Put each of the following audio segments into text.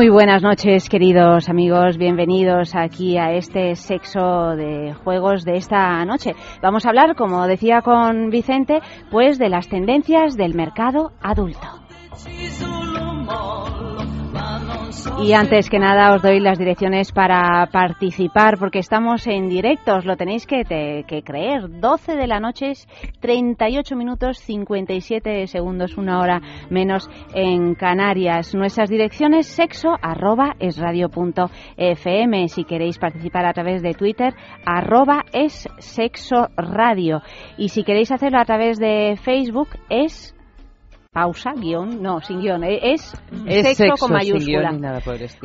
Muy buenas noches, queridos amigos. Bienvenidos aquí a este sexo de juegos de esta noche. Vamos a hablar, como decía con Vicente, pues de las tendencias del mercado adulto. Y antes que nada os doy las direcciones para participar porque estamos en directo, os lo tenéis que, que, creer. 12 de la noche, 38 minutos 57 segundos, una hora menos en Canarias. Nuestras direcciones sexo arroba es radio punto fm. Si queréis participar a través de Twitter, arroba es sexo radio. Y si queréis hacerlo a través de Facebook, es pausa, guion, no, sin guion, eh, es, sexo, con mayúscula.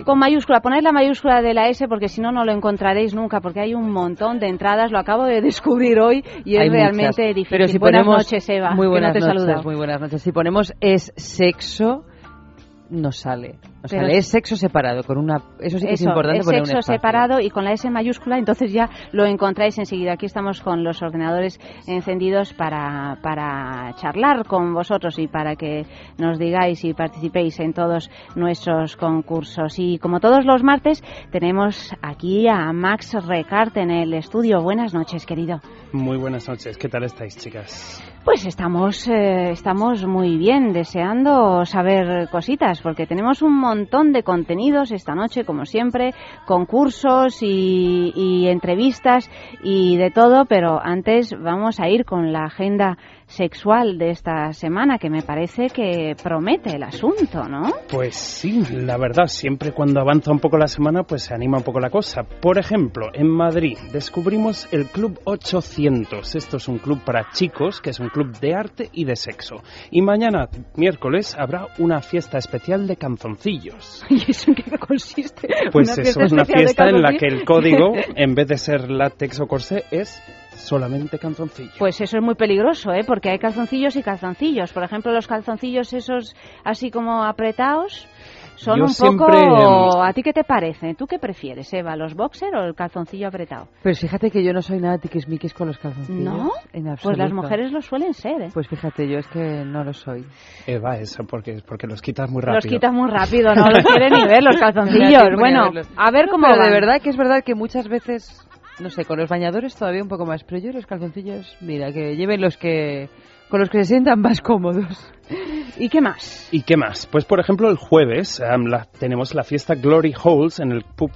con mayúscula, poned la mayúscula de la S porque si no, no lo encontraréis nunca porque hay un montón de entradas, lo acabo de descubrir hoy y es realmente difícil. Pero si buenas ponemos, noches, Eva. Muy buenas noches, muy buenas noches. Si ponemos es sexo, no sale. O sea, es sexo separado, con una... Eso sí que es importante es sexo separado y con la S mayúscula, entonces ya lo encontráis enseguida. Aquí estamos con los ordenadores encendidos para, para charlar con vosotros y para que nos digáis y participéis en todos nuestros concursos. Y como todos los martes, tenemos aquí a Max Recart en el estudio. Buenas noches, querido. Muy buenas noches. ¿Qué tal estáis, chicas? Pues estamos, eh, estamos muy bien, deseando saber cositas, porque tenemos un montón de contenidos esta noche, como siempre, concursos y, y entrevistas y de todo, pero antes vamos a ir con la agenda sexual de esta semana, que me parece que promete el asunto, ¿no? Pues sí, la verdad, siempre cuando avanza un poco la semana, pues se anima un poco la cosa. Por ejemplo, en Madrid descubrimos el Club 800. Esto es un club para chicos, que es un club de arte y de sexo. Y mañana, miércoles, habrá una fiesta especial de canzoncillos. ¿Y eso en qué consiste? Pues eso es una fiesta en la que el código, en vez de ser látex o corsé, es solamente calzoncillos. Pues eso es muy peligroso, ¿eh? Porque hay calzoncillos y calzoncillos. Por ejemplo, los calzoncillos esos así como apretados son un poco... ¿A ti qué te parece? ¿Tú qué prefieres, Eva? ¿Los boxer o el calzoncillo apretado? Pues fíjate que yo no soy nada tiquismiquis con los calzoncillos. ¿No? pues las mujeres lo suelen ser, ¿eh? Pues fíjate, yo es que no lo soy. Eva, eso porque, porque los quitas muy rápido. Los quitas muy rápido, no los quieren ni ver los calzoncillos. bueno, a ver cómo Pero de verdad que es verdad que muchas veces no sé, con los bañadores todavía un poco más, pero yo los calzoncillos, mira, que lleven los que con los que se sientan más cómodos. ¿Y qué más? ¿Y qué más? Pues por ejemplo el jueves tenemos la fiesta Glory Holes en el pub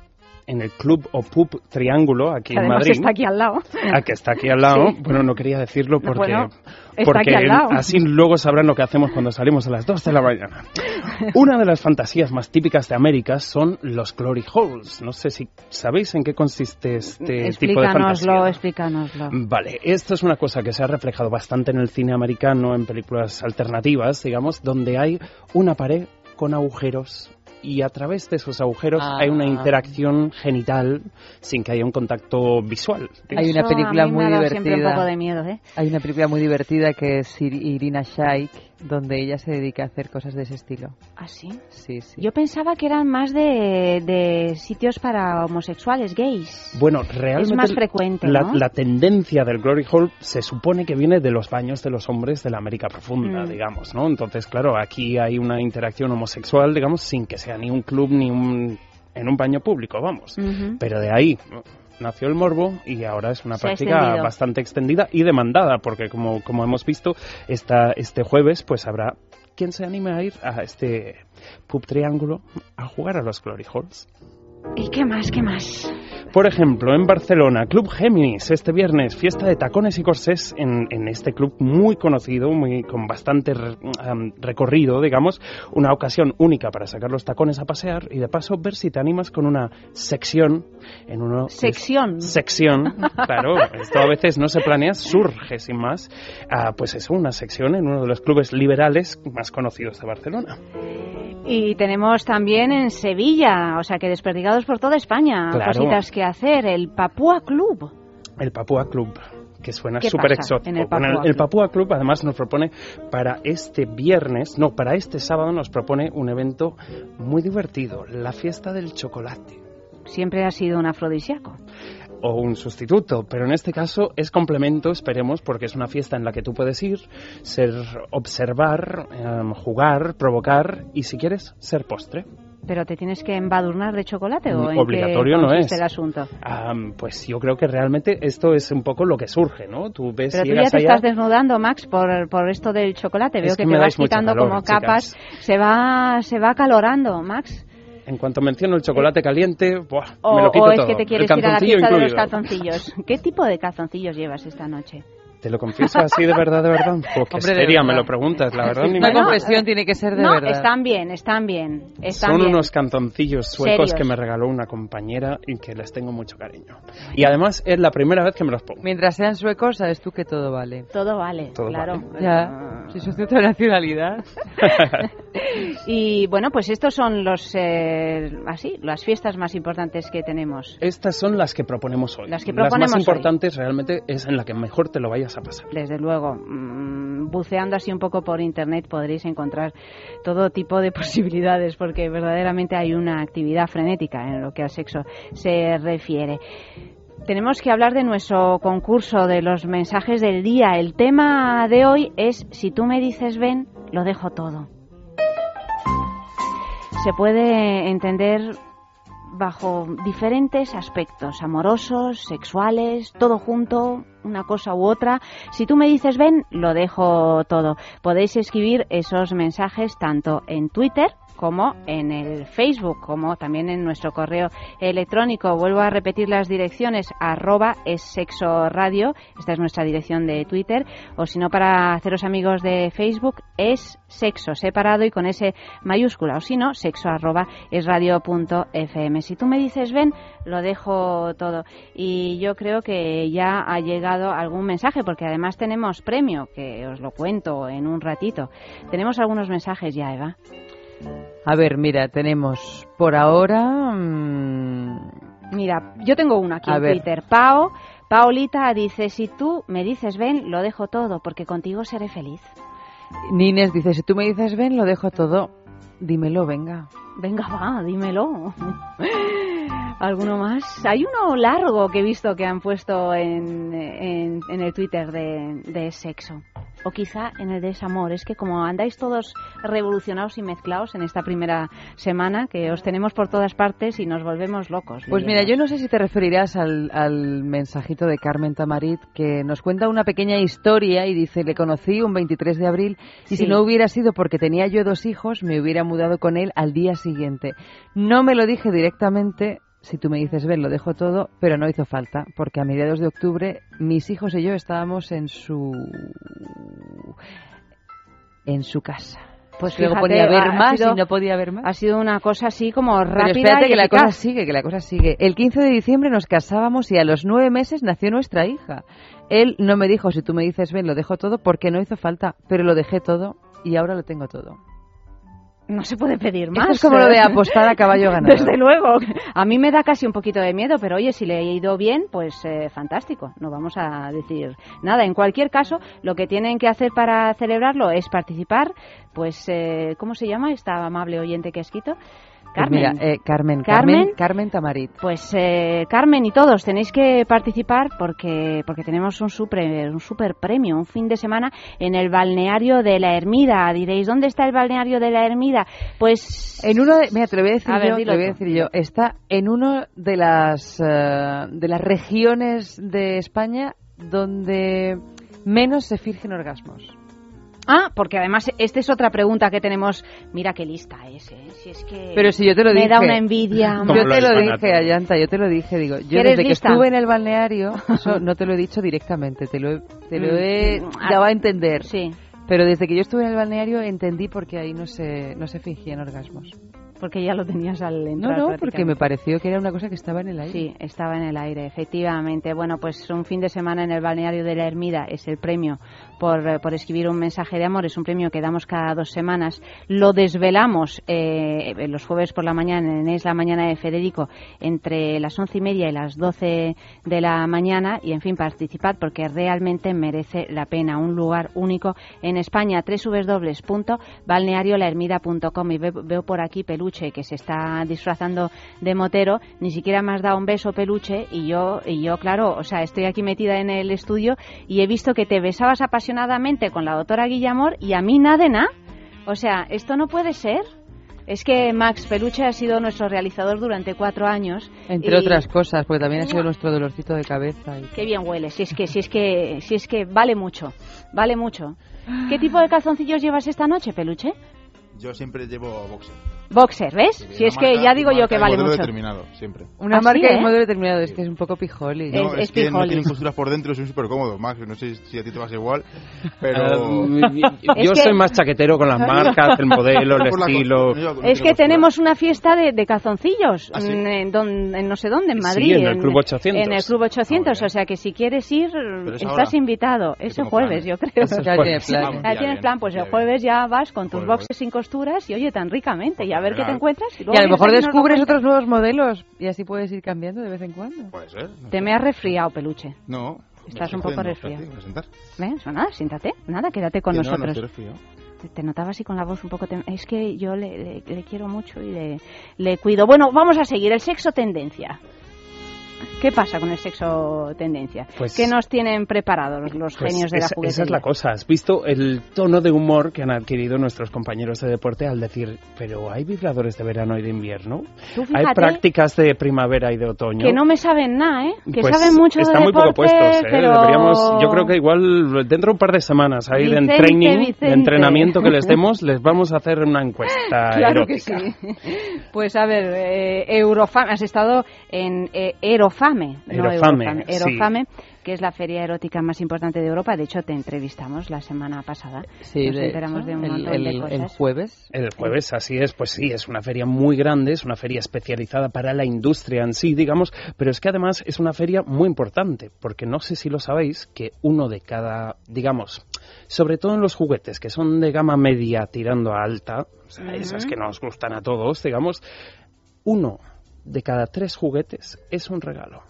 en el club o pub Triángulo aquí en Madrid. está aquí al lado. Ah, que está aquí al lado. Bueno, no quería decirlo porque, porque así luego sabrán lo que hacemos cuando salimos a las 2 de la mañana. Una de las fantasías más típicas de América son los glory holes. No sé si sabéis en qué consiste este tipo de fantasía. Explícanoslo, Vale, esto es una cosa que se ha reflejado bastante en el cine americano, en películas alternativas, digamos, donde hay una pared con agujeros y a través de esos agujeros hay una ah. interacción genital sin que haya un contacto visual. Hay una película muy divertida. de miedo, ¿eh? Hay una película muy divertida que es Irina Shayk donde ella se dedica a hacer cosas de ese estilo. ¿Ah, sí? Sí, sí. Yo pensaba que eran más de, de sitios para homosexuales, gays. Bueno, realmente... Es más frecuente, la, la tendencia del Glory Hall se supone que viene de los baños de los hombres de la América Profunda, mm. digamos, ¿no? Entonces, claro, aquí hay una interacción homosexual, digamos, sin que sea ni un club ni un en un baño público, vamos. Pero de ahí nació el morbo y ahora es una práctica bastante extendida y demandada, porque como, como hemos visto, esta, este jueves pues habrá quien se anime a ir a este pub triángulo a jugar a los Glory Halls. ¿Y qué más? ¿Qué más? Por ejemplo, en Barcelona, Club Géminis, este viernes, fiesta de tacones y corsés en, en este club muy conocido, muy, con bastante re- recorrido, digamos, una ocasión única para sacar los tacones a pasear y de paso ver si te animas con una sección en uno... Sección. sección, claro, esto a veces no se planea, surge sin más, Ah, pues eso, una sección en uno de los clubes liberales más conocidos de Barcelona. Y tenemos también en Sevilla, o sea que desperdigados por toda España, Claro. cositas que hacer. El Papúa Club. El Papúa Club que suena ¿Qué súper exótico. el Bueno, Papúa el? Papúa Club además nos propone para este viernes, no, para este sábado nos propone un evento muy divertido, la fiesta del chocolate. Siempre ha sido un afrodisíaco. O un sustituto, pero en este caso es complemento, esperemos, porque es una fiesta en la que tú puedes ir, ser, observar, em, jugar, provocar y si quieres, ser postre. ¿Pero te tienes que embadurnar de chocolate o Mm, en obligatorio qué no es. el asunto? Pues yo creo que realmente esto es un poco lo que surge, ¿no? Tú ves, Pero tú ya te allá, estás desnudando, Max, por, por esto del chocolate. Es Veo que que, me te vas quitando calor, como chicas. capas. Se va, se va calorando, Max. En cuanto menciono el chocolate caliente, ¡buah! O, me lo quito o es todo. que te quieres ir a la fiesta de los calzoncillos. ¿Qué tipo de calzoncillos llevas esta noche? Te lo confieso así de verdad, de verdad. Jo, qué Hombre, seria me verdad. lo preguntas, la verdad. Ni Una me- Bueno, confesión tiene que ser de no, verdad. están bien, están bien. Están Son bien. unos canzoncillos suecos Serios. que me regaló una compañera y que les tengo mucho cariño. Y además es la primera vez que me los pongo. Mientras sean suecos, sabes tú que todo vale. Todo vale, Todo claro. vale. Ya, si soy de otra nacionalidad. Y bueno, pues estos son los eh, así las fiestas más importantes que tenemos. Estas son las que proponemos hoy. Las que proponemos más hoy. importantes realmente es en la que mejor te lo vayas a pasar. Desde luego, mm, buceando así un poco por internet podréis encontrar todo tipo de posibilidades porque verdaderamente hay una actividad frenética en lo que al sexo se refiere. Tenemos que hablar de nuestro concurso, de los mensajes del día. El tema de hoy es, si tú me dices ven, lo dejo todo. Se puede entender bajo diferentes aspectos, amorosos, sexuales, todo junto, una cosa u otra. Si tú me dices ven, lo dejo todo. Podéis escribir esos mensajes tanto en Twitter como en el Facebook, como también en nuestro correo electrónico. Vuelvo a repetir las direcciones, arroba es sexo radio, esta es nuestra dirección de Twitter, o si no para haceros amigos de Facebook, es sexo separado y con ese mayúscula, o si no, sexo arroba es punto fm. Si tú me dices ven, lo dejo todo. Y yo creo que ya ha llegado algún mensaje, porque además tenemos premio, que os lo cuento en un ratito. Tenemos algunos mensajes ya, Eva. A ver, mira, tenemos por ahora. mm, Mira, yo tengo uno aquí A en ver. Twitter. Pao, Paolita dice, si tú me dices ven, lo dejo todo, porque contigo seré feliz. Nines dice: Si tú me dices ven, lo dejo todo. Dímelo, venga. Venga, va, dímelo. ¿Alguno más? Hay uno largo que he visto que han puesto en, en, en el Twitter de, de sexo. O quizá en el desamor. Es que como andáis todos revolucionados y mezclados en esta primera semana, que os tenemos por todas partes y nos volvemos locos. Pues mira, yo no sé si te referirás al, al mensajito de Carmen Tamarit que nos cuenta una pequeña historia y dice, le conocí un 23 de abril y Sí. si no hubiera sido porque tenía yo dos hijos, me hubiera mudado con él al día siguiente. No me lo dije directamente, si tú me dices, ven, lo dejo todo, pero no hizo falta, porque a mediados de octubre mis hijos y yo estábamos en su... en su casa. Pues Luego fíjate, podía haber ha más sido- y no podía haber más. Ha sido una cosa así como Pero rápida espérate y que la cosa sigue, que la cosa sigue. El 15 de diciembre nos casábamos y a los nueve meses nació nuestra hija. Él no me dijo, si tú me dices, ven, lo dejo todo, porque no hizo falta, pero lo dejé todo y ahora lo tengo todo. No se puede pedir más. Esto es como lo de apostar a caballo ganador. Desde luego. A mí me da casi un poquito de miedo, pero oye, si le he ido bien, pues eh, fantástico. No vamos a decir nada. En cualquier caso, lo que tienen que hacer para celebrarlo es participar. Pues, eh, ¿cómo se llama esta amable oyente que ha escrito? Pues Carmen. mira, eh, Carmen, Carmen. Carmen, Carmen Tamarit. Pues eh, Carmen y todos tenéis que participar porque porque tenemos un super un super premio, un fin de semana en el balneario de la Ermida. Diréis, ¿dónde está el balneario de la Ermida? Pues En uno de, mira, te lo voy a decir A ver, yo, te dilo lo voy a decir yo. Está en uno de las eh, de las regiones de España donde menos se fingen orgasmos. Ah, porque además esta es otra pregunta que tenemos. Mira qué lista es, ¿eh? Si es que Pero si yo te lo me dije. da una envidia. Yo te lo dije. Ayanta, yo te lo dije, digo, yo ¿Quieres desde que estuve en el balneario, eso no te lo he dicho directamente, te lo he, te lo he Mm, dado a entender. Sí, Pero desde que yo estuve en el balneario entendí por qué ahí no se, no se fingían orgasmos. porque ya lo tenías al No, entrar. no, porque me pareció que era una cosa que estaba en el aire. Sí, estaba en el aire, efectivamente. Bueno, pues un fin de semana en el balneario de la Ermida es el premio por, eh, por escribir un mensaje de amor. Es un premio que damos cada dos semanas. Lo desvelamos eh, los jueves por la mañana en Es la Mañana de Federico entre las once y media y las doce de la mañana. Y, en fin, participad porque realmente merece la pena. Un lugar único en España. www.balneariolahermida.com. Y ve- veo por aquí Peluche que se está disfrazando de motero. Ni siquiera me has dado un beso, Peluche. Y yo, y yo, claro, o sea, estoy aquí metida en el estudio y he visto que te besabas apasionadamente con la doctora Guillamor y a mí nada de nada. O sea, esto no puede ser. Es que Max Peluche ha sido nuestro realizador durante cuatro años. Entre y- otras cosas, porque también ha sido nuestro dolorcito de cabeza. y- Qué bien huele, si es que, si es que, si es que vale mucho, vale mucho. ¿Qué tipo de calzoncillos llevas esta noche, Peluche? Yo siempre llevo boxer. Boxer, ¿ves? Si es que ya digo yo que vale modelo mucho. determinado, siempre. Una ¿Ah, sí, marca eh? y modelo determinado, es que es un poco pijoli. No, es es, que no tienen costuras por dentro, son súper cómodos, Max. No sé si a ti te vas igual, Eh, pero... yo Es que- soy más chaquetero con las marcas, el modelo, el estilo. yo no Es que costura. tenemos una fiesta de, de calzoncillos ¿Ah, sí? en, don- en no sé dónde, en Sí, Madrid. en el Club 800. En el Club 800, Ah, o sea que si quieres ir, es estás ahora. invitado. Ese jueves, yo creo. Eso es Ya plan. Ya ya tienes plan, pues ya el jueves ya vas con tus boxes sin costuras y oye, tan ricamente, y a ver qué te encuentras. Y a lo mejor descubres otros nuevos modelos y así puedes ir cambiando de vez en cuando. Puede ser. no Te sé. me has resfriado, peluche. No. Estás un poco resfriado. Pues nada, siéntate. Nada, quédate con que no, no nosotros. Te- Te notaba así con la voz un poco... tem- Es que yo le, le- le quiero mucho y le, le cuido. Bueno, vamos a seguir. El sexo tendencia. ¿Qué pasa con el sexo tendencia? Pues- ¿Qué nos tienen preparados los Pues genios de la esa, juguetería? esa es la cosa. ¿Has visto el tono de humor que han adquirido nuestros compañeros de deporte al decir, pero hay vibradores de verano y de invierno? Hay prácticas de primavera y de otoño. Que no me saben nada, ¿eh? Que Pues saben mucho están de muy poco deporte, puestos, ¿eh? pero... Deberíamos, yo creo que igual dentro de un par de semanas ahí Vicente, de training, Vicente. de entrenamiento que les demos, les vamos a hacer una encuesta Claro que erótica. sí. Pues a ver, eh, Eurofame, has estado en eh, Erofame, no Erofame, Eurofame, sí. Erofame, que es la feria erótica más importante de Europa. De hecho, te entrevistamos la semana pasada. Sí, Nos de enteramos de un el, montón el- de el jueves. El jueves, así es, pues sí, es una feria muy grande, es una feria especializada para la industria en sí, digamos, pero es que además es una feria muy importante, porque no sé si lo sabéis, que uno de cada, digamos, sobre todo en los juguetes, que son de gama media tirando a alta, o sea, esas que nos gustan a todos, digamos, uno de cada tres juguetes es un regalo.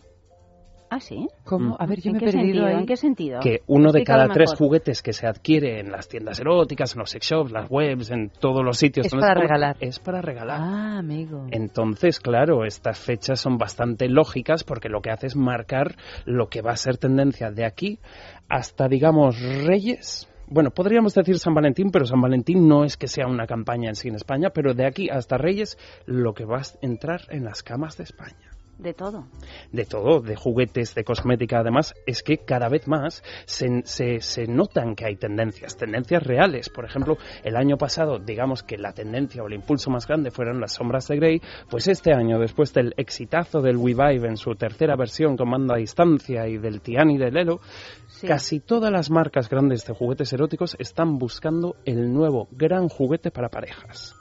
¿Ah, sí? ¿Cómo? Mm. A ver, yo ¿En me he qué perdido sentido? ahí. ¿En qué sentido? que uno de cada tres mejor. juguetes que se adquiere en las tiendas eróticas, en los sex shops, las webs, en todos los sitios Es donde para regalar. es para regalar. Ah, amigo. Entonces, claro, estas fechas son bastante lógicas porque lo que hace es marcar lo que va a ser tendencia de aquí hasta, digamos, Reyes. Bueno, podríamos decir San Valentín, pero San Valentín no es que sea una campaña en sí en España, pero de aquí hasta Reyes lo que va a entrar en las camas de España De todo. de todo, de juguetes, de cosmética, además, es que cada vez más se, se, se notan que hay tendencias, tendencias reales. Por ejemplo, el año pasado, digamos que la tendencia o el impulso más grande fueron las sombras de Grey, pues este año, después del exitazo del Revive en su tercera versión con mando a distancia y del Tiani del Elo, Sí. casi todas las marcas grandes de juguetes eróticos están buscando el nuevo gran juguete para parejas.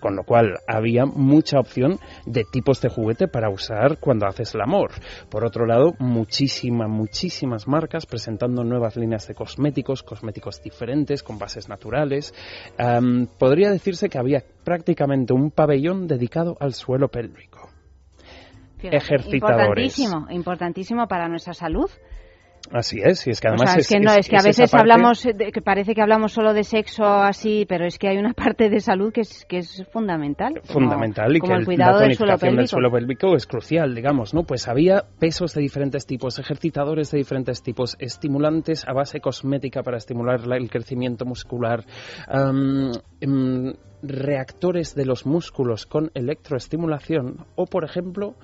Con lo cual había mucha opción de tipos de juguete para usar cuando haces el amor. Por otro lado, muchísimas, muchísimas marcas presentando nuevas líneas de cosméticos, cosméticos diferentes, con bases naturales. Podría decirse que había prácticamente un pabellón dedicado al suelo pélvico. Fíjate, Ejercitadores. Importantísimo, importantísimo para nuestra salud. Así es, y es que O además sea, es, que no, es, que a veces parte- hablamos, de- que parece que hablamos solo de sexo así, pero es que hay una parte de salud que es, que es fundamental. como- fundamental y como que el cuidado la tonificación del suelo pélvico es crucial, digamos, ¿no? Pues había pesos de diferentes tipos, ejercitadores de diferentes tipos, estimulantes a base cosmética para estimular la- el crecimiento muscular, em, reactores de los músculos con electroestimulación o, por ejemplo,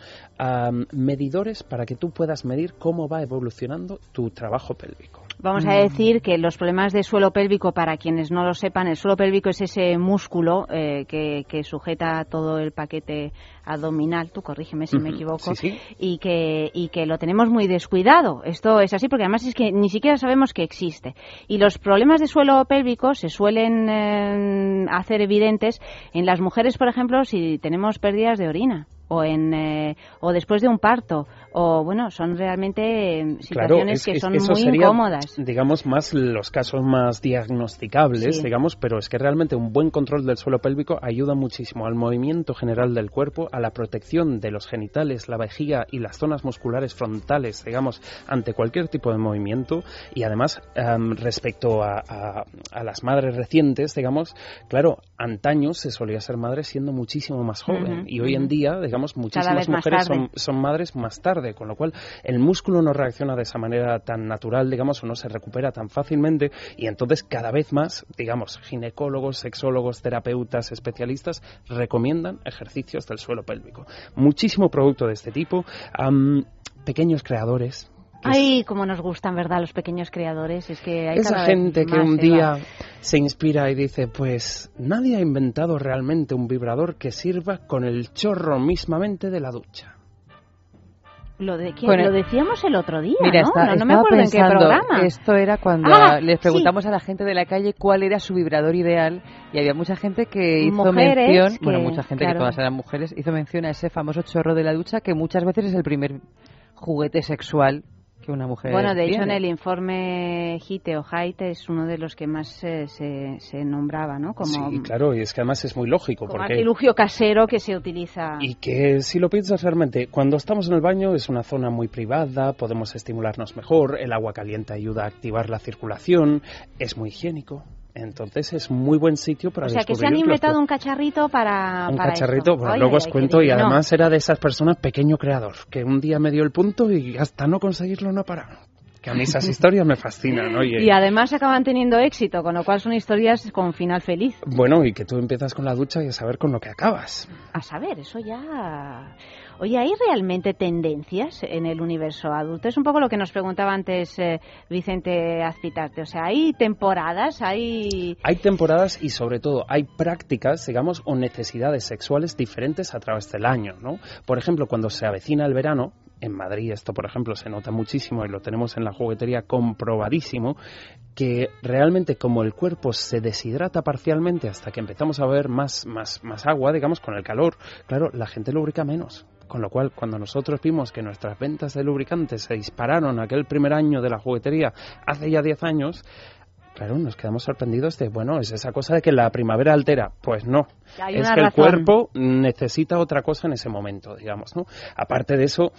medidores para que tú puedas medir cómo va evolucionando tu trabajo pélvico. Vamos a decir que los problemas de suelo pélvico, para quienes no lo sepan, el suelo pélvico es ese músculo eh, que, que sujeta todo el paquete abdominal, tú corrígeme si me equivoco, sí, sí. Y, que, y que lo tenemos muy descuidado. Esto es así porque además es que ni siquiera sabemos que existe. Y los problemas de suelo pélvico se suelen eh, hacer evidentes en las mujeres, por ejemplo, si tenemos pérdidas de orina o en eh, o después de un parto o bueno son realmente eh, situaciones es- que son muy sería, incómodas Digamos, más los casos más diagnosticables, Sí. digamos, pero es que realmente un buen control del suelo pélvico ayuda muchísimo al movimiento general del cuerpo, a la protección de los genitales, la vejiga y las zonas musculares frontales, digamos, ante cualquier tipo de movimiento. Y además, em, respecto a, a- a las madres recientes, digamos, claro, antaño se solía ser madre siendo muchísimo más joven. Y hoy en día, digamos, muchísimas mujeres son son madres más tarde, con lo cual el músculo no reacciona de esa manera tan natural, digamos, o no se recupera tan fácilmente y entonces cada vez más, digamos, ginecólogos, sexólogos, terapeutas, especialistas recomiendan ejercicios del suelo pélvico. Muchísimo producto de este tipo, pequeños creadores. Ay, cómo nos gustan, ¿verdad? Los pequeños creadores. Es que hay esa gente que un día se inspira y dice, pues nadie ha inventado realmente un vibrador que sirva con el chorro mismamente de la ducha. Lo, de, que- Bueno, lo decíamos el otro día, Mira, ¿no? está- no, no me acuerdo en qué programa. Esto era cuando Ah, les sí. preguntamos a la gente de la calle cuál era su vibrador ideal y había mucha gente que hizo Mujeres mención, que- bueno, mucha gente claro. que todas eran mujeres, hizo mención a ese famoso chorro de la ducha que muchas veces es el primer juguete sexual que una mujer Bueno, de hecho, en el informe HITE o HITE es uno de los que más eh, se, se nombraba, ¿no? Como, sí, claro, y es que además es muy lógico. como porque artilugio casero que se utiliza. Y que si lo piensas realmente, cuando estamos en el baño es una zona muy privada, podemos estimularnos mejor, el agua caliente ayuda a activar la circulación, es muy higiénico. Entonces es muy buen sitio para o sea, que se han inventado un cacharrito para. un para cacharrito, esto. bueno, Oye, luego os cuento, y además era de esas personas pequeño creador, que un día me dio el punto y hasta no conseguirlo no para. Que a mí esas historias me fascinan, oye. Y además acaban teniendo éxito, con lo cual son historias con final feliz. Bueno, y que tú empiezas con la ducha y a saber con lo que acabas. A saber, eso ya. Oye, ¿hay realmente tendencias en el universo adulto? Es un poco lo que nos preguntaba antes eh, Vicente Azpitarte. O sea, ¿hay temporadas? ¿Hay.? Hay temporadas y sobre todo hay prácticas, digamos, o necesidades sexuales diferentes a través del año, ¿no? Por ejemplo, cuando se avecina el verano, en Madrid esto, por ejemplo, se nota muchísimo y lo tenemos en la juguetería comprobadísimo, que realmente como el cuerpo se deshidrata parcialmente hasta que empezamos a beber más, más, más agua, digamos, con el calor, claro, la gente lubrica menos. Con lo cual, cuando nosotros vimos que nuestras ventas de lubricantes se dispararon aquel primer año de la juguetería, hace ya 10 años, Claro, nos quedamos sorprendidos de, bueno, es esa cosa de que la primavera altera. Pues no, es que el cuerpo necesita otra cosa en ese momento, digamos, ¿no? Aparte de eso,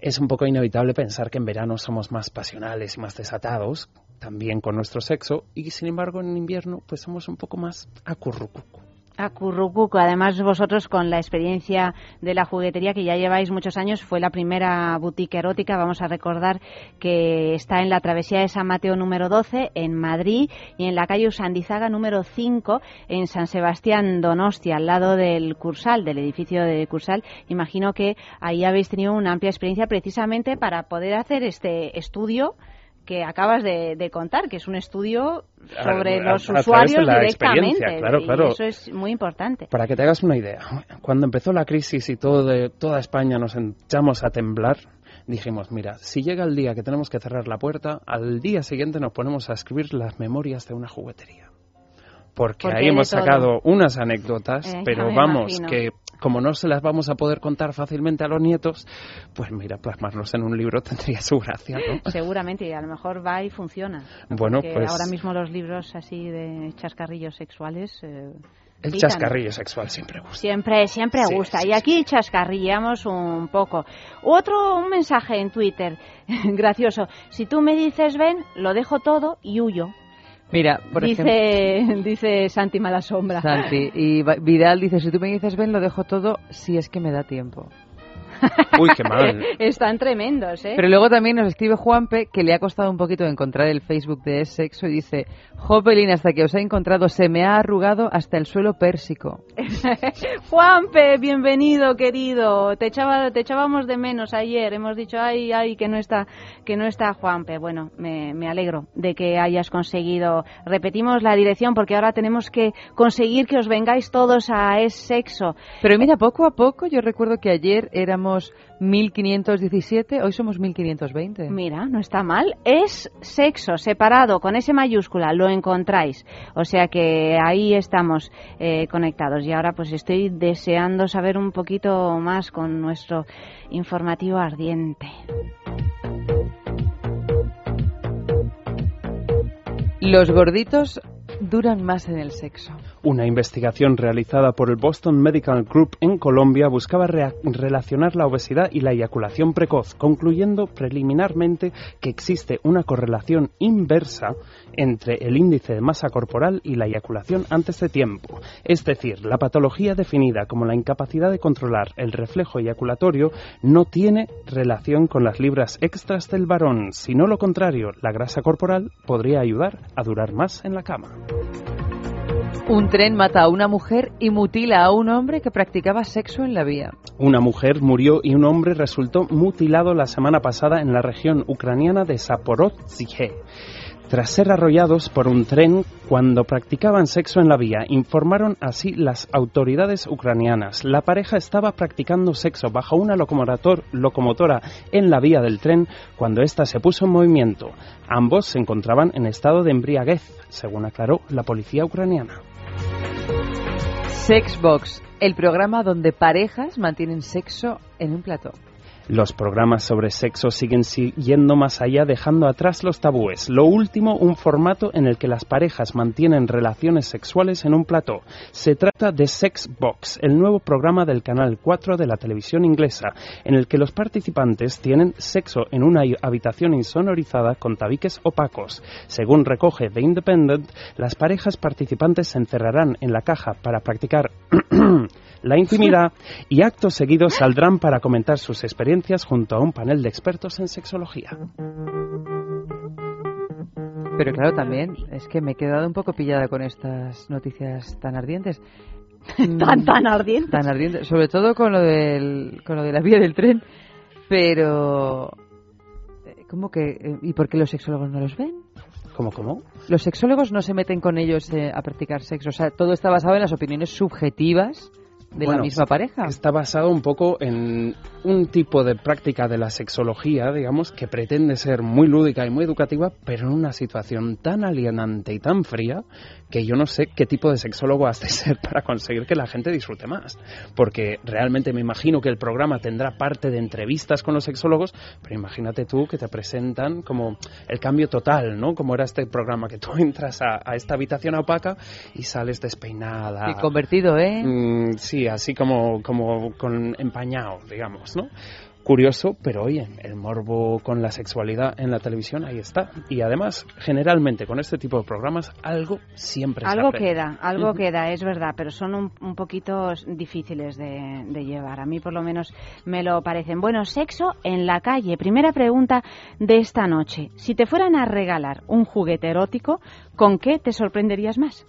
es un poco inevitable pensar que en verano somos más pasionales y más desatados, también con nuestro sexo, y sin embargo en invierno pues somos un poco más acurrucucu. A Currucuco. Además, vosotros con la experiencia de la juguetería que ya lleváis muchos años, fue la primera boutique erótica. Vamos a recordar que está en la travesía de San Mateo número 12 en Madrid y en la calle Usandizaga número 5 en San Sebastián Donostia, al lado del Cursal, del edificio de Cursal. Imagino que ahí habéis tenido una amplia experiencia precisamente para poder hacer este estudio que acabas de, de contar, que es un estudio sobre A- a- los a usuarios la directamente. experiencia, claro, y claro. eso es muy importante. Para que te hagas una idea, cuando empezó la crisis y todo de, toda España nos echamos a temblar, dijimos, mira, si llega el día que tenemos que cerrar la puerta, al día siguiente nos ponemos a escribir las memorias de una juguetería. Porque, Porque ahí hemos todo. sacado unas anécdotas, Eh, pero vamos, imagino. que como no se las vamos a poder contar fácilmente a los nietos, pues mira, plasmarlos en un libro tendría su gracia, ¿no? Seguramente, y a lo mejor va y funciona. Bueno, pues ahora mismo los libros así de chascarrillos sexuales. eh, el chascarrillo sexual siempre gusta. Siempre, siempre Sí, gusta. sí, y aquí chascarrillamos un poco. Otro, un mensaje en Twitter, gracioso. Si tú me dices ven, lo dejo todo y huyo. Mira, por ejemplo, Dice, dice Santi Malasombra. Santi, y Vidal dice, si tú me dices ven, lo dejo todo si es que me da tiempo. Uy, qué mal. Están tremendos, ¿eh? Pero luego también nos escribe Juanpe que le ha costado un poquito encontrar el Facebook de Es Sexo y dice, Jopelín, hasta que os he encontrado se me ha arrugado hasta el suelo pérsico. Juanpe, bienvenido, querido. Te, echaba, te echábamos de menos ayer. Hemos dicho, ay, ay, que no está, que no está Juanpe. Bueno, me, me alegro de que hayas conseguido. Repetimos la dirección porque ahora tenemos que conseguir que os vengáis todos a Es Sexo. Pero mira, poco a poco, yo recuerdo que ayer éramos 1517, hoy somos 1520. Mira, no está mal. Es sexo, separado, con S mayúscula, lo encontráis. O sea que ahí estamos eh, conectados. Y ahora pues estoy deseando saber un poquito más con nuestro informativo ardiente. Los gorditos duran más en el sexo. Una investigación realizada por el Boston Medical Group en Colombia buscaba relacionar la obesidad y la eyaculación precoz, concluyendo preliminarmente que existe una correlación inversa entre el índice de masa corporal y la eyaculación antes de tiempo. Es decir, la patología definida como la incapacidad de controlar el reflejo eyaculatorio no tiene relación con las libras extras del varón, sino lo contrario, la grasa corporal podría ayudar a durar más en la cama. Un tren mata a una mujer y mutila a un hombre que practicaba sexo en la vía. Una mujer murió y un hombre resultó mutilado la semana pasada en la región ucraniana de Zaporozhye. Tras ser arrollados por un tren cuando practicaban sexo en la vía, informaron así las autoridades ucranianas. La pareja estaba practicando sexo bajo una locomotor- locomotora en la vía del tren cuando ésta se puso en movimiento. Ambos se encontraban en estado de embriaguez, según aclaró la policía ucraniana. Sexbox, el programa donde parejas mantienen sexo en un plató. Los programas sobre sexo siguen si- yendo más allá, dejando atrás los tabúes. Lo último, un formato en el que las parejas mantienen relaciones sexuales en un plató. Se trata de Sex Box, el nuevo programa del Canal 4 de la televisión inglesa, en el que los participantes tienen sexo en una habitación insonorizada con tabiques opacos. Según recoge The Independent, las parejas participantes se encerrarán en la caja para practicar la intimidad y acto seguido saldrán para comentar sus experiencias junto a un panel de expertos en sexología. Pero claro, también es que me he quedado un poco pillada con estas noticias tan ardientes. Tan, tan ardientes. Tan ardientes, sobre todo con lo, del, con lo de la vía del tren. Pero, eh, ¿cómo que? eh, ¿Y por qué los sexólogos no los ven? ¿Cómo, cómo? Los sexólogos no se meten con ellos eh, a practicar sexo. O sea, todo está basado en las opiniones subjetivas de la Bueno, misma pareja. Está basado un poco en un tipo de práctica de la sexología, digamos, que pretende ser muy lúdica y muy educativa, pero en una situación tan alienante y tan fría que yo no sé qué tipo de sexólogo has de ser para conseguir que la gente disfrute más. Porque realmente me imagino que el programa tendrá parte de entrevistas con los sexólogos, pero imagínate tú que te presentan como el cambio total, ¿no? Como era este programa, que tú entras a, a esta habitación opaca y sales despeinada. Y convertido, ¿eh? Mm, sí, así como, como con empañado, digamos, ¿no? Curioso, pero oye, el morbo con la sexualidad en la televisión ahí está. Y además, generalmente con este tipo de programas, algo siempre se Algo aprende. queda, algo Ujú. queda, es verdad, pero son un, un poquito difíciles de, de llevar. A mí por lo menos me lo parecen. Bueno, sexo en la calle. Primera pregunta de esta noche. Si te fueran a regalar un juguete erótico, ¿con qué te sorprenderías más?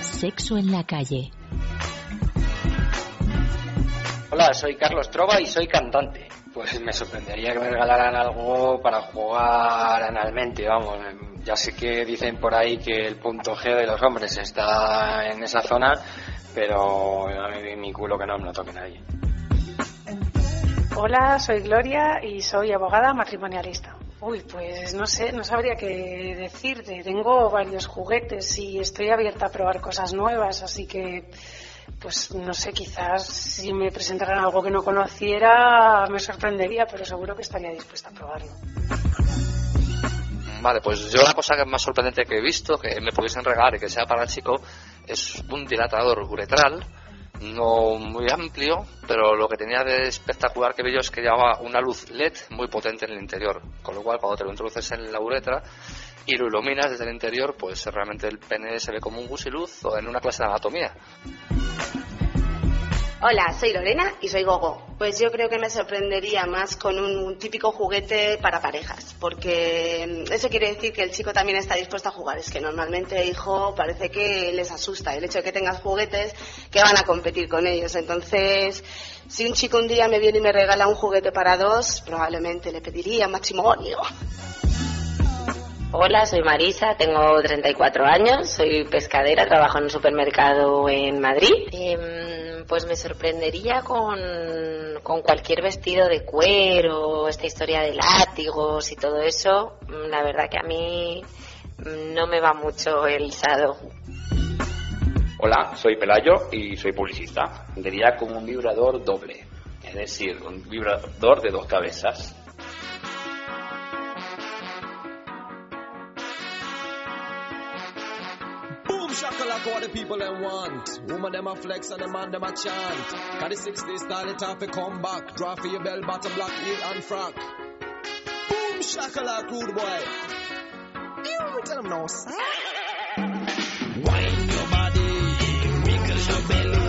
Sexo en la calle. Hola, soy Carlos Trova y soy cantante. Pues me sorprendería que me regalaran algo para jugar analmente, vamos. Ya sé que dicen por ahí que el punto G de los hombres está en esa zona, pero a mí mi culo que no me lo toque nadie. Hola, soy Gloria y soy abogada matrimonialista. Uy, pues no sé, no sabría qué decirte. Tengo varios juguetes y estoy abierta a probar cosas nuevas, así que, pues no sé, quizás si me presentaran algo que no conociera me sorprendería, pero seguro que estaría dispuesta a probarlo. Vale, pues yo la cosa más sorprendente que he visto, que me pudiesen regalar y que sea para el chico, es un dilatador uretral, no muy amplio, pero lo que tenía de espectacular que vi yo es que llevaba una luz LED muy potente en el interior, con lo cual cuando te lo introduces en la uretra, y lo iluminas desde el interior, pues realmente el pene se ve como un gusiluz o en una clase de anatomía. Hola, soy Lorena y soy Gogo. Pues yo creo que me sorprendería más con un típico juguete para parejas, porque eso quiere decir que el chico también está dispuesto a jugar. Es que normalmente, hijo, parece que les asusta el hecho de que tengas juguetes que van a competir con ellos. Entonces, si un chico un día me viene y me regala un juguete para dos, probablemente le pediría matrimonio. Hola, soy Marisa, tengo 34 años, soy pescadera, trabajo en un supermercado en Madrid. Em, pues me sorprendería con, con cualquier vestido de cuero, esta historia de látigos y todo eso. Mm, La verdad que a mí mm, no me va mucho el sado. Hola, soy Pelayo y soy publicista. Diría como un vibrador doble, es decir, un vibrador de dos cabezas. Boom shakalaka what the people them want. Woman them a flex and the man them a chant. Cause the 60s style it off to come back. Draw for your bell bottom black heel and frock. Boom shakalaka rude boy. You tell them no sir. Wine your body, wiggle your belly,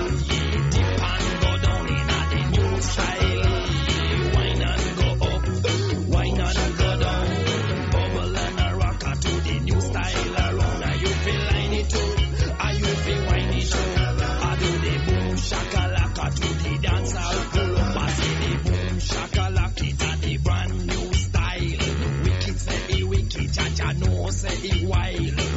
say it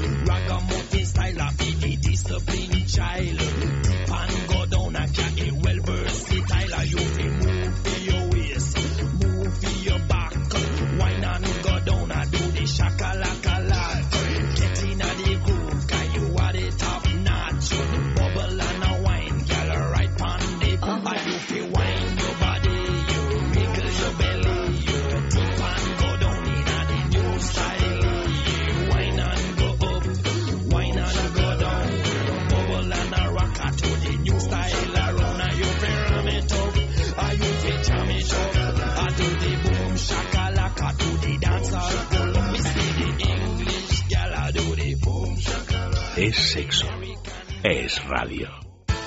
sexo. Es radio.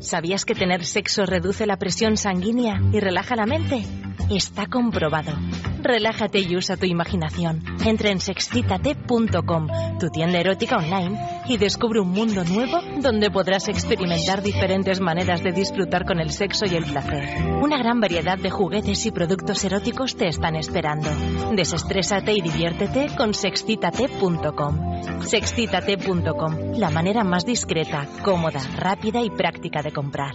¿Sabías que tener sexo reduce la presión sanguínea y relaja la mente? Está comprobado. Relájate y usa tu imaginación. Entra en sexcitate.com, tu tienda erótica online, y descubre un mundo nuevo donde podrás experimentar diferentes maneras de disfrutar con el sexo y el placer. Una gran variedad de juguetes y productos eróticos te están esperando. Desestrésate y diviértete con sexcitate.com. Sexcitate.com, la manera más discreta, cómoda, rápida y práctica de comprar.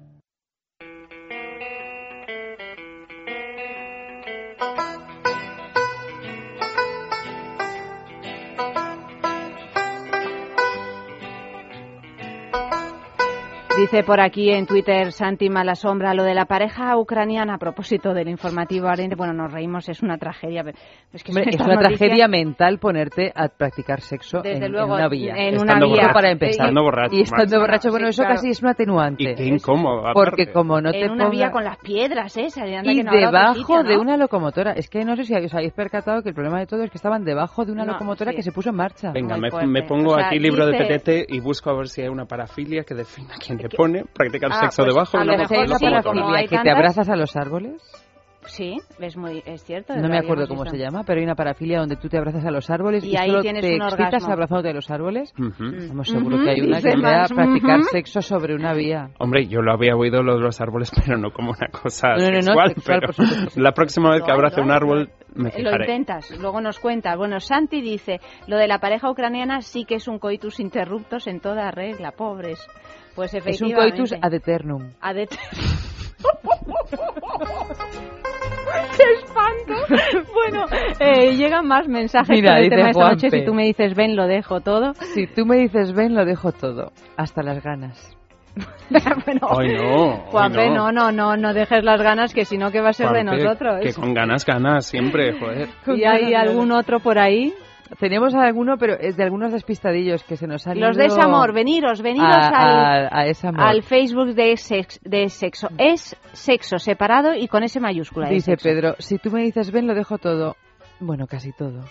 Dice por aquí en Twitter Santi Malasombra lo de la pareja ucraniana a propósito del informativo. Bueno, nos reímos, es una tragedia. Es, que Hombre, es una noticia- tragedia mental ponerte a practicar sexo Desde en, en luego, una vía. en una Estando vía. borracho para empezar. Estando borracho, Y estando borracho, bueno, Sí, eso claro. casi es un atenuante. Y qué incómodo. Porque como no te en una ponga- vía con las piedras, ¿eh? Y que no debajo sitio, ¿no? de una locomotora. Es que no sé si os habéis percatado que el problema de todo es que estaban debajo de una No, locomotora sí. que se puso en marcha. Venga, me, me pongo O sea, aquí libro dice- de PTT y busco a ver si hay una parafilia que defina quién pone practicar Ah, sexo pues, debajo a de lo una, mejor ¿Hay una sí, locomotora. como hay que te abrazas a los árboles? Sí, es muy es cierto. No lo me acuerdo cómo visto. se llama, pero hay una parafilia donde tú te abrazas a los árboles y, Y ahí solo tienes te un excitas abrazándote a los árboles. Ujú. Estamos seguros Ujú, que hay una dice que sea más, practicar ujú. sexo sobre una vía. Hombre, yo lo había oído lo de los árboles, pero no como una cosa No, no, no, sexual. sexual, pero por la próxima vez que Lo abrace lo un árbol, me Lo fijaré. intentas, luego nos cuentas. Bueno, Santi dice, lo de la pareja ucraniana sí que es un coitus interruptus en toda regla, pobres. Pues Es un efectivamente. coitus ad eternum. Ad et- ¡Qué espanto! Bueno, eh, llegan más mensajes Mira, el tema de esta noche. Si tú me dices ven, lo dejo todo. Si tú me dices ven, lo dejo todo. Hasta las ganas. bueno, Ay, no. Juanpe, ay, no, no, no, no dejes las ganas, que si no, ¿qué va a ser de Juanpe, nosotros? Que con ganas, ganas, siempre, joder. ¿Y hay algún otro por ahí? Tenemos alguno, pero es de algunos despistadillos que se nos han Los ido de ese amor, veniros, veniros a, al, a- al Facebook de, sex- de sexo. Es sexo separado y con ese mayúscula. Dice. Pedro, si tú me dices ven, lo dejo todo. Bueno, casi todo.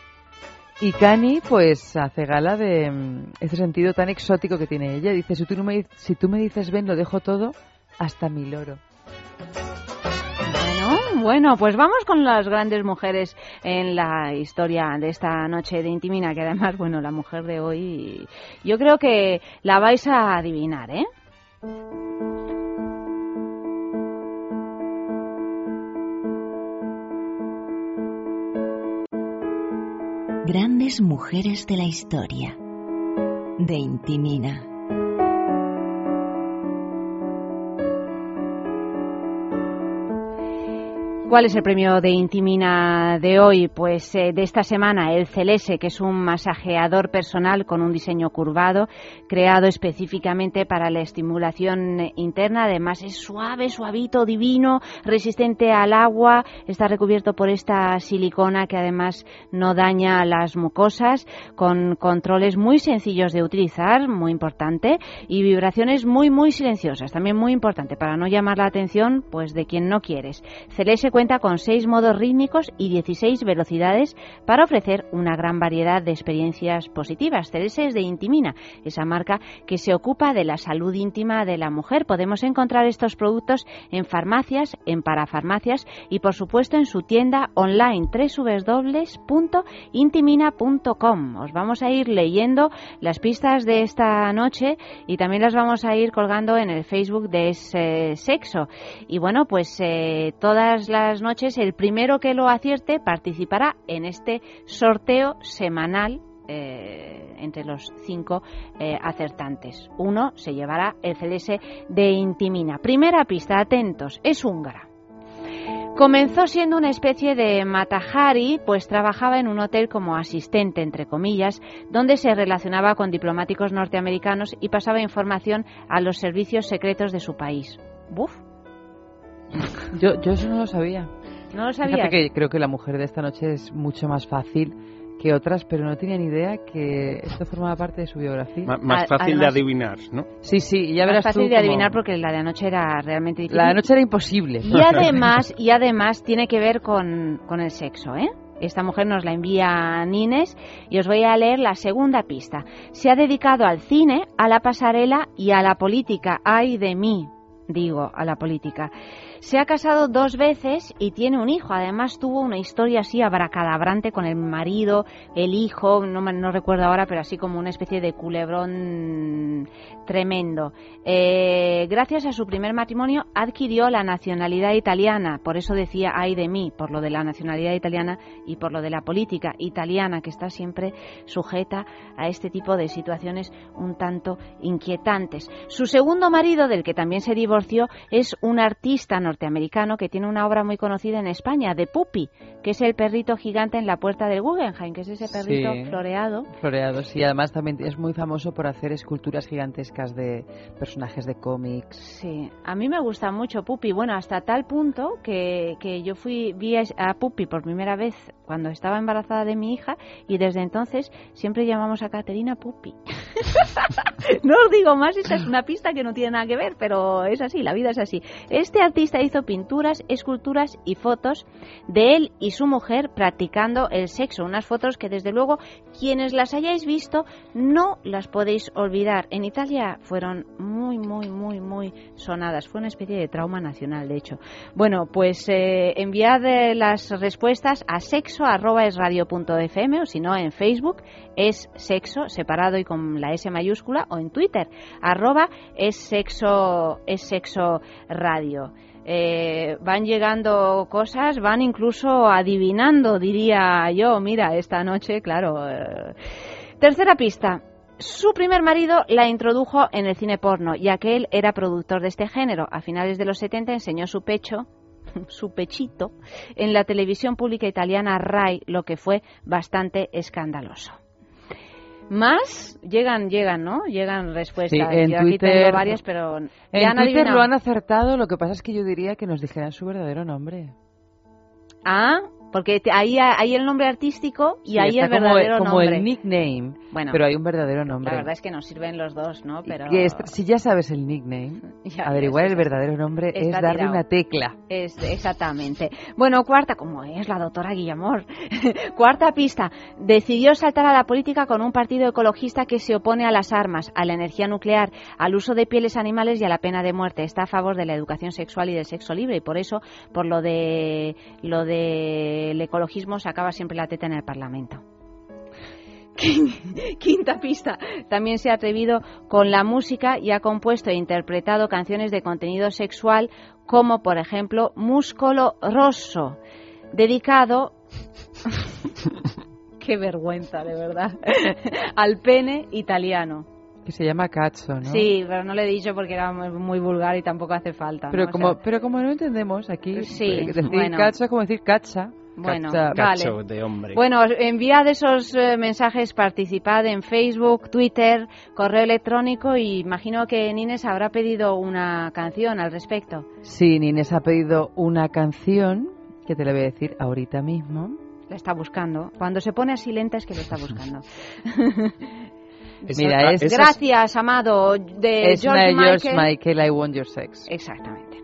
Y Cani, pues, hace gala de mm, ese sentido tan exótico que tiene ella. Dice, si tú, no me, si tú me dices ven, lo dejo todo, hasta mi loro. Bueno, pues vamos con las grandes mujeres en la historia de esta noche de Intimina, que además, bueno, la mujer de hoy, yo creo que la vais a adivinar, ¿eh? Grandes mujeres de la historia. De Intimina. ¿Cuál es el premio de Intimina de hoy? Pues eh, de esta semana, el Celese, que es un masajeador personal con un diseño curvado, creado específicamente para la estimulación interna. Además, es suave, suavito, divino, resistente al agua. Está recubierto por esta silicona que además no daña las mucosas, con controles muy sencillos de utilizar, muy importante, y vibraciones muy, muy silenciosas, también muy importante, para no llamar la atención pues de quien no quieres. Celeste cuenta con seis modos rítmicos y 16 velocidades para ofrecer una gran variedad de experiencias positivas. Celeste es de Intimina, esa marca que se ocupa de la salud íntima de la mujer. Podemos encontrar estos productos en farmacias, en parafarmacias y por supuesto en su tienda online www.intimina.com. Os vamos a ir leyendo las pistas de esta noche y también las vamos a ir colgando en el Facebook de ese sexo. Y bueno, pues eh, todas las noches el primero que lo acierte participará en este sorteo semanal eh, entre los cinco eh, acertantes. Uno se llevará el CLS de Intimina. Primera pista, atentos, es húngara. Comenzó siendo una especie de Matahari, pues trabajaba en un hotel como asistente, entre comillas, donde se relacionaba con diplomáticos norteamericanos y pasaba información a los servicios secretos de su país. Buf, Yo, yo eso no lo sabía. ¿no lo sabías? que creo que la mujer de esta noche es mucho más fácil que otras, pero no tenía ni idea que esto formaba parte de su biografía. Más fácil además- de adivinar, ¿no? Sí, sí, ya Más verás fácil tú de adivinar porque la de anoche era realmente difícil. La de anoche era imposible. Y además, y además tiene que ver con, con el sexo, ¿eh? Esta mujer nos la envía Nines y os voy a leer la segunda pista. Se ha dedicado al cine, a la pasarela y a la política. Ay de mí, digo, a la política. Se ha casado dos veces y tiene un hijo. Además tuvo una historia así abracadabrante con el marido, el hijo, no, no recuerdo ahora, pero así como una especie de culebrón tremendo. Eh, gracias a su primer matrimonio adquirió la nacionalidad italiana. Por eso decía ay de mí, por lo de la nacionalidad italiana y por lo de la política italiana que está siempre sujeta a este tipo de situaciones un tanto inquietantes. Su segundo marido, del que también se divorció, es un artista que tiene una obra muy conocida en España, de Puppy, que es el perrito gigante en la puerta del Guggenheim, que es ese perrito Sí. floreado. Floreados, y además también es muy famoso por hacer esculturas gigantescas de personajes de cómics. Sí, a mí me gusta mucho Puppy. Bueno, hasta tal punto que, que yo fui vi a, Puppy por primera vez cuando estaba embarazada de mi hija y desde entonces siempre llamamos a Caterina Puppy. no os digo más, esta es una pista que no tiene nada que ver, pero es así, la vida es así. Este artista hizo pinturas, esculturas y fotos de él y su mujer practicando el sexo. Unas fotos que desde luego quienes las hayáis visto no las podéis olvidar. En Italia fueron muy, muy, muy, muy sonadas. Fue una especie de trauma nacional, de hecho. Bueno, pues eh, enviad eh, las respuestas a sexo.esradio.fm o si no en Facebook es sexo separado y con la S mayúscula o en Twitter arroba es sexo, es sexo radio. Eh, van llegando cosas, van incluso adivinando, diría yo. Mira, esta noche, claro. eh. Tercera pista. Su primer marido la introdujo en el cine porno, ya que él era productor de este género. A finales de los 70 enseñó su pecho, su pechito, en la televisión pública italiana RAI, lo que fue bastante escandaloso. Más llegan, llegan, ¿no? Llegan respuestas. Sí, en Yo aquí tengo varias, pero En ya Twitter lo han acertado, lo que pasa es que yo diría que nos dijeran su verdadero nombre. Ah, porque te- ahí, ahí el nombre artístico y Sí, ahí el como- verdadero como, nombre. el nickname, Bueno, pero hay un verdadero nombre. La verdad es que nos sirven los dos, ¿no? Pero es- si ya sabes el nickname, Ya, averiguar el verdadero nombre es darle tirado. una tecla. Es, exactamente. Bueno, cuarta, como es la doctora Guillamor. cuarta pista. Decidió saltar a la política con un partido ecologista que se opone a las armas, a la energía nuclear, al uso de pieles animales y a la pena de muerte. Está a favor de la educación sexual y del sexo libre y por eso, por lo de lo del ecologismo, sacaba siempre la teta en el Parlamento. Quinta pista. También se ha atrevido con la música y ha compuesto e interpretado canciones de contenido sexual como, por ejemplo, Muscolo Rosso, dedicado... Qué vergüenza, de verdad. Al pene italiano. Que se llama Cazzo, ¿no? Sí, pero no le he dicho porque era muy, vulgar y tampoco hace falta. ¿no? Pero O como, sea, pero como no entendemos aquí, Sí, eh, decir bueno. cacho es como decir cacha. Bueno, Cacha. vale. de hombre. Bueno, enviad esos eh, mensajes, participad en Facebook, Twitter, correo electrónico y imagino que Nines habrá pedido una canción al respecto. Sí, Nines ha pedido una canción que te la voy a decir ahorita mismo. La está buscando. Cuando se pone así lenta es que lo está buscando. Mira, es, Gracias, amado, de es una George de George Michael. Michael, I Want Your Sex. Exactamente.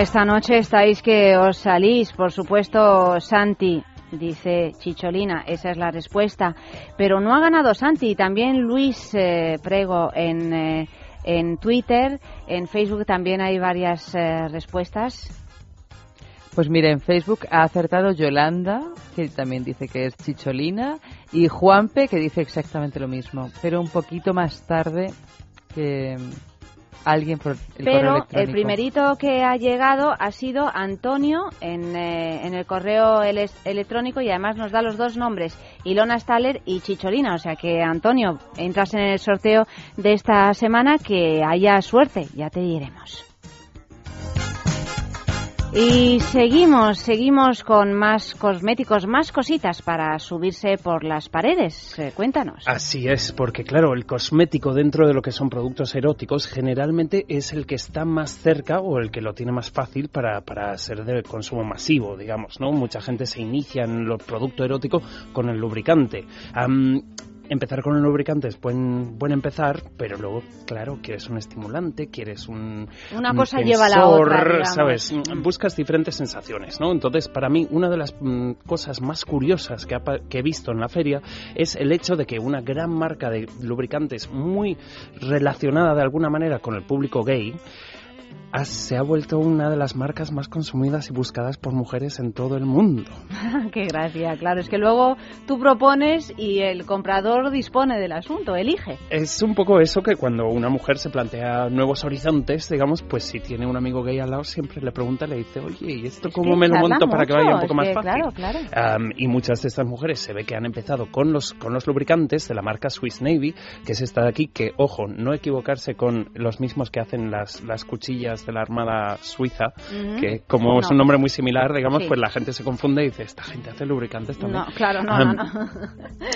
Esta noche estáis que os salís, por supuesto, Santi, dice Chicholina, esa es la respuesta. Pero no ha ganado Santi, también Luis eh, Prego en, eh, en Twitter, en Facebook también hay varias eh, respuestas. Pues mira, en Facebook ha acertado Yolanda, que también dice que es chicholina, y Juanpe, que dice exactamente lo mismo, pero un poquito más tarde que alguien por el correo Pero el primerito que ha llegado ha sido Antonio en, eh, en el correo ele- electrónico y además nos da los dos nombres, Ilona Staller y Chicholina. O sea que, Antonio, entras en el sorteo de esta semana, que haya suerte, ya te diremos. Y seguimos, seguimos con más cosméticos, más cositas para subirse por las paredes. Eh, cuéntanos. Así es, porque claro, el cosmético dentro de lo que son productos eróticos generalmente es el que está más cerca o el que lo tiene más fácil para, para ser de consumo masivo, digamos, ¿no? Mucha gente se inicia en el producto erótico con el lubricante. Empezar con el lubricante es buen, buen empezar, pero luego, claro, quieres un estimulante, quieres un... Una un cosa lleva a la otra, digamos. ¿sabes? Buscas diferentes sensaciones, ¿no? Entonces, para mí, una de las mm, cosas más curiosas que, ha pa- que he visto en la feria es el hecho de que una gran marca de lubricantes muy relacionada de alguna manera con el público gay se ha vuelto una de las marcas más consumidas y buscadas por mujeres en todo el mundo. Qué gracia, claro. Es que luego tú propones y el comprador dispone del asunto, elige. Es un poco eso que cuando una mujer se plantea nuevos horizontes, digamos, pues si tiene un amigo gay al lado, siempre le pregunta, le dice, oye, ¿y esto Es cómo me lo monto para que vaya un poco más que, fácil? Claro, claro. Am, y muchas de estas mujeres se ve que han empezado con los, con los lubricantes de la marca Swiss Navy, que es esta de aquí, que, ojo, no equivocarse con los mismos que hacen las, las cuchillas de la Armada Suiza, Ujú. que como No. es un nombre muy similar, digamos, Sí. pues la gente se confunde y dice, esta gente hace lubricantes también. No, claro, no, Am, no, no.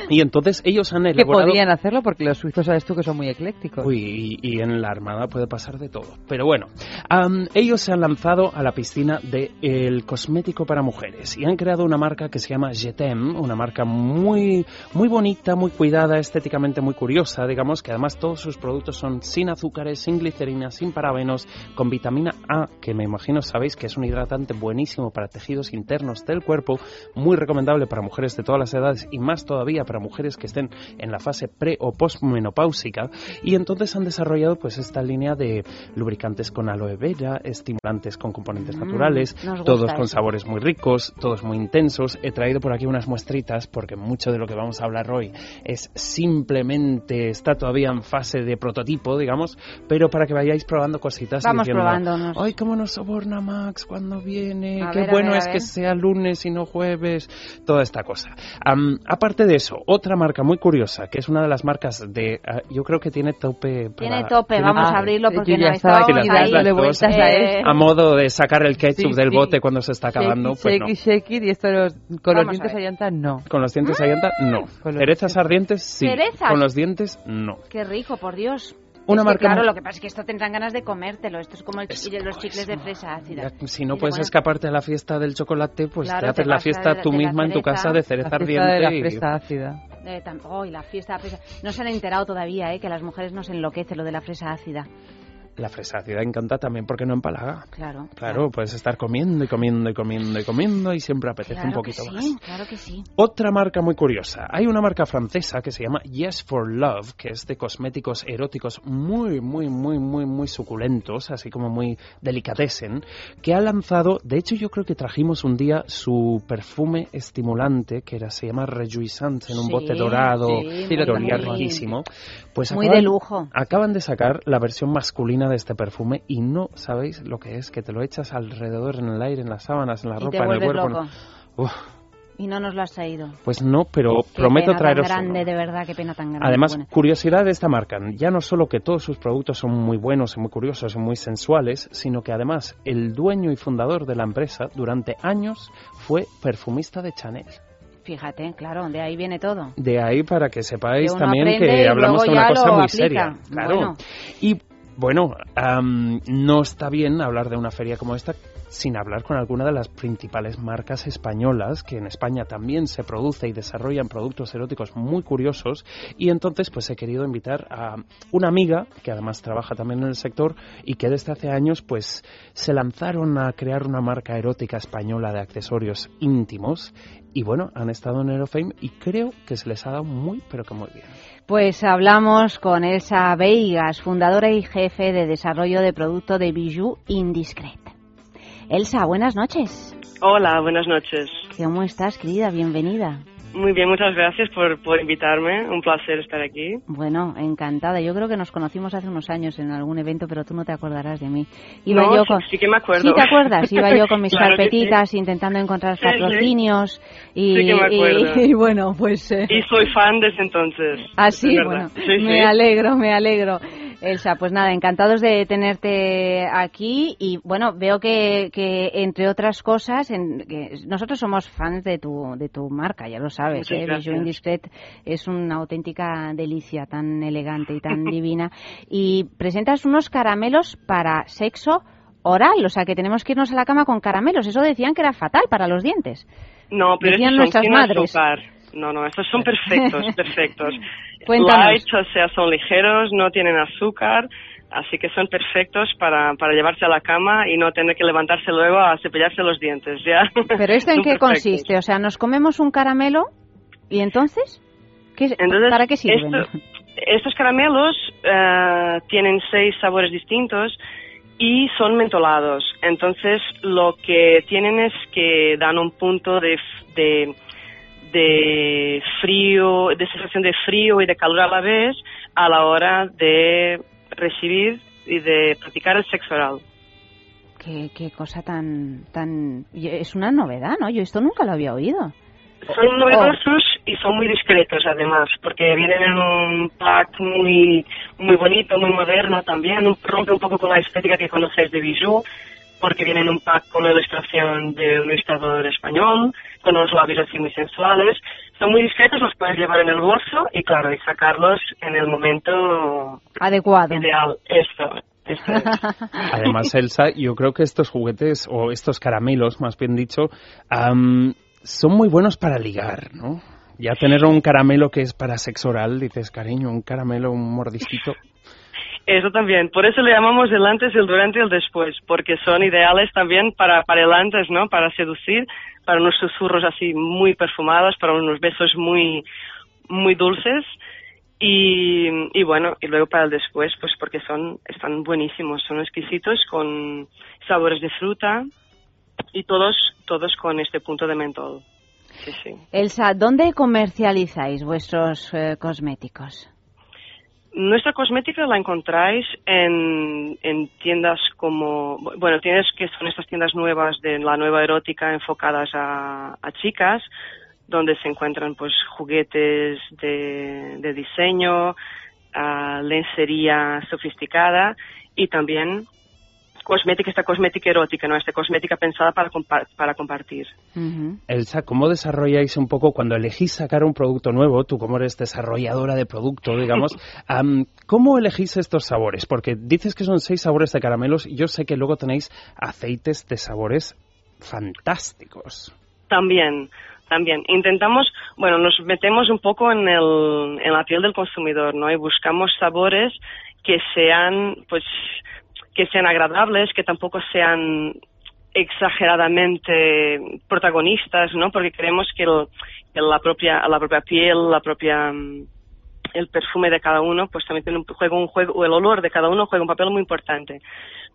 Y entonces ellos han Que elaborado... podrían hacerlo porque los suizos sabes tú que son muy eclécticos. Uy, y, y en la Armada puede pasar de todo. Pero bueno, am, ellos se han lanzado a la piscina del el cosmético para mujeres y han creado una marca que se llama Jetem, una marca muy, muy bonita, muy cuidada, estéticamente muy curiosa, digamos, que además todos sus productos son sin azúcares, sin glicerina, sin parabenos, con vitamina A, que me imagino sabéis que es un hidratante buenísimo para tejidos internos del cuerpo, muy recomendable para mujeres de todas las edades y más todavía para mujeres que estén en la fase pre o postmenopáusica y entonces han desarrollado pues esta línea de lubricantes con aloe vera, estimulantes con componentes Mm, naturales, todos con sabores muy ricos, todos muy intensos. He traído por aquí unas muestritas porque mucho de lo que vamos a hablar hoy es simplemente está todavía en fase de prototipo, digamos, pero para que vayáis probando cositas y diciendo, probándonos. Ay, cómo nos soborna Max cuando viene, A qué ver, bueno ver, es que sea lunes y no jueves, toda esta cosa. Am, aparte de eso, otra marca muy curiosa, que es una de las marcas de, ah, yo creo que tiene tope. para- Tiene tope, tiene- vamos Ah, a abrirlo porque ya no estaba dándole vueltas a esto. A modo de sacar el ketchup Sí, del sí. bote cuando se está acabando, Shake pues no. shake it, it, y esto los- con los Vamos a dientes ver. a llanta no. Con los dientes a llanta, no. Con los Cerezas ardientes, sí. ¿Cerezas? Con los dientes, no. Qué rico, por Dios. Una Es que, marca claro, lo que pasa es que esto tendrán ganas de comértelo. Esto es como el chi- los chicles de fresa ácida. Ya, si no puedes bueno, escaparte a la fiesta del chocolate, pues Claro, te haces te la fiesta de- tú de la misma en tu casa de cereza La fiesta de ardiente. la fresa ácida. eh, tam- oh, y la fiesta fresa. No se han enterado todavía, ¿eh? Que a las mujeres nos enloquece lo de la fresa ácida. La fresa ácida encanta también porque no empalaga. Claro. Claro, puedes estar comiendo y comiendo y comiendo y comiendo y siempre apetece Claro un poquito que más. sí, claro que sí. Otra marca muy curiosa. Hay una marca francesa que se llama Yes for Love, que es de cosméticos eróticos muy, muy, muy, muy, muy suculentos, así como muy delicatessen, que ha lanzado, de hecho yo creo que trajimos un día su perfume estimulante, que era, se llama Rejuisante, en un Sí, bote dorado, sí, que olía riquísimo. Pues Muy acaban- de lujo. Acaban de sacar la versión masculina de este perfume y no sabéis lo que es, que te lo echas alrededor en el aire, en las sábanas, en la Y te ropa, en el cuerpo. loco. Uf, Y no nos lo has traído. pues no, pero Qué prometo pena traeros tan uno. grande, de verdad, qué pena tan grande. Además, curiosidad de esta marca, ya no solo que todos sus productos son muy buenos y muy curiosos y muy sensuales, sino que además el dueño y fundador de la empresa durante años fue perfumista de Chanel. Fíjate, claro, de ahí viene todo. De ahí para que sepáis Que también que hablamos de una cosa muy aplica. seria. Claro. Bueno. Y bueno, am, no está bien hablar de una feria como esta sin hablar con alguna de las principales marcas españolas, que en España también se produce y desarrollan productos eróticos muy curiosos. Y entonces, pues he querido invitar a una amiga, que además trabaja también en el sector, y que desde hace años, pues se lanzaron a crear una marca erótica española de accesorios íntimos. Y bueno, han estado en Aerofame y creo que se les ha dado muy, pero que muy bien. Pues hablamos con Elsa Veigas, fundadora y jefe de desarrollo de producto de Bijou Indiscret. Elsa, buenas noches. Hola, buenas noches. ¿Cómo estás, querida? Bienvenida. Muy bien, muchas gracias por, por invitarme. Un placer estar aquí. Bueno, encantada. Yo creo que nos conocimos hace unos años en algún evento, pero tú no te acordarás de mí. Iba No, yo sí- con... sí que me acuerdo. Sí, te acuerdas. Iba yo con mis Claro que sí. carpetitas intentando encontrar Sí, sí. patrocinios y, Sí que me acuerdo. y- y bueno, pues... eh, Y soy fan desde entonces. Así, es bueno. Sí, me sí. alegro, me alegro. Elsa, pues nada, encantados de tenerte aquí y bueno, veo que, que entre otras cosas, en- que nosotros somos fans de tu, de tu marca, ya lo sabes, ¿eh? Bijou Indiscret es una auténtica delicia, tan elegante y tan divina. Y presentas unos caramelos para sexo oral, o sea que tenemos que irnos a la cama con caramelos. Eso decían que era fatal para los dientes. No, pero Decían nuestras madres. azúcar. No, no, estos son perfectos, perfectos. Light, o sea, son ligeros, no tienen azúcar, así que son perfectos para, para llevarse a la cama y no tener que levantarse luego a cepillarse los dientes, ¿ya? Pero esto en qué perfectos. consiste? O sea, nos comemos un caramelo y entonces, ¿qué, Entonces, ¿para qué sirven? esto- estos caramelos eh, tienen seis sabores distintos y son mentolados. Entonces, lo que tienen es que dan un punto de, de, de frío, de sensación de frío y de calor a la vez a la hora de recibir y de practicar el sexo oral. ¿Qué, qué cosa tan, tan... Es una novedad, ¿no? Yo esto nunca lo había oído. Son novedosos y son muy discretos además, porque vienen en un pack muy muy bonito, muy moderno también, rompe un poco con la estética que conocéis de Bijou, porque viene en un pack con una ilustración de un ilustrador español, con unos labios así muy sensuales. Son muy discretos, los puedes llevar en el bolso y claro, y sacarlos en el momento Adecuado. ideal. Esto, esto es. Además, Elsa, yo creo que estos juguetes, o estos caramelos, más bien dicho, son muy buenos para ligar, ¿no? Ya tener un caramelo que es para sexo oral, dices, cariño, un caramelo, un mordisquito. Eso también, por eso le llamamos el antes, el durante y el después, porque son ideales también para, para el antes, ¿no? Para seducir, para unos susurros así muy perfumados, para unos besos muy, muy dulces y, y bueno, y luego para el después, pues porque son, están buenísimos, son exquisitos con sabores de fruta y todos, todos con este punto de mentol. Sí, sí. Elsa, ¿dónde comercializáis vuestros eh, cosméticos? Nuestra cosmética la encontráis en, en tiendas como, bueno, tienes que son estas tiendas nuevas de la nueva erótica enfocadas a, chicas, donde se encuentran pues juguetes de, de diseño, ah, lencería sofisticada y también cosmética, esta cosmética erótica, ¿no? Esta cosmética pensada para, compa- para compartir. Elsa, ¿cómo desarrolláis un poco cuando elegís sacar un producto nuevo? Tú como eres desarrolladora de producto, digamos, am, ¿cómo elegís estos sabores? Porque dices que son seis sabores de caramelos y yo sé que luego tenéis aceites de sabores fantásticos. También, también. Intentamos, bueno, nos metemos un poco en, el, en la piel del consumidor, ¿no? Y buscamos sabores que sean, pues, que sean agradables, que tampoco sean exageradamente protagonistas, ¿no? Porque creemos que, el- que la propia la propia piel, la propia mm, el perfume de cada uno, pues también tiene un juego un juego o el olor de cada uno juega un papel muy importante.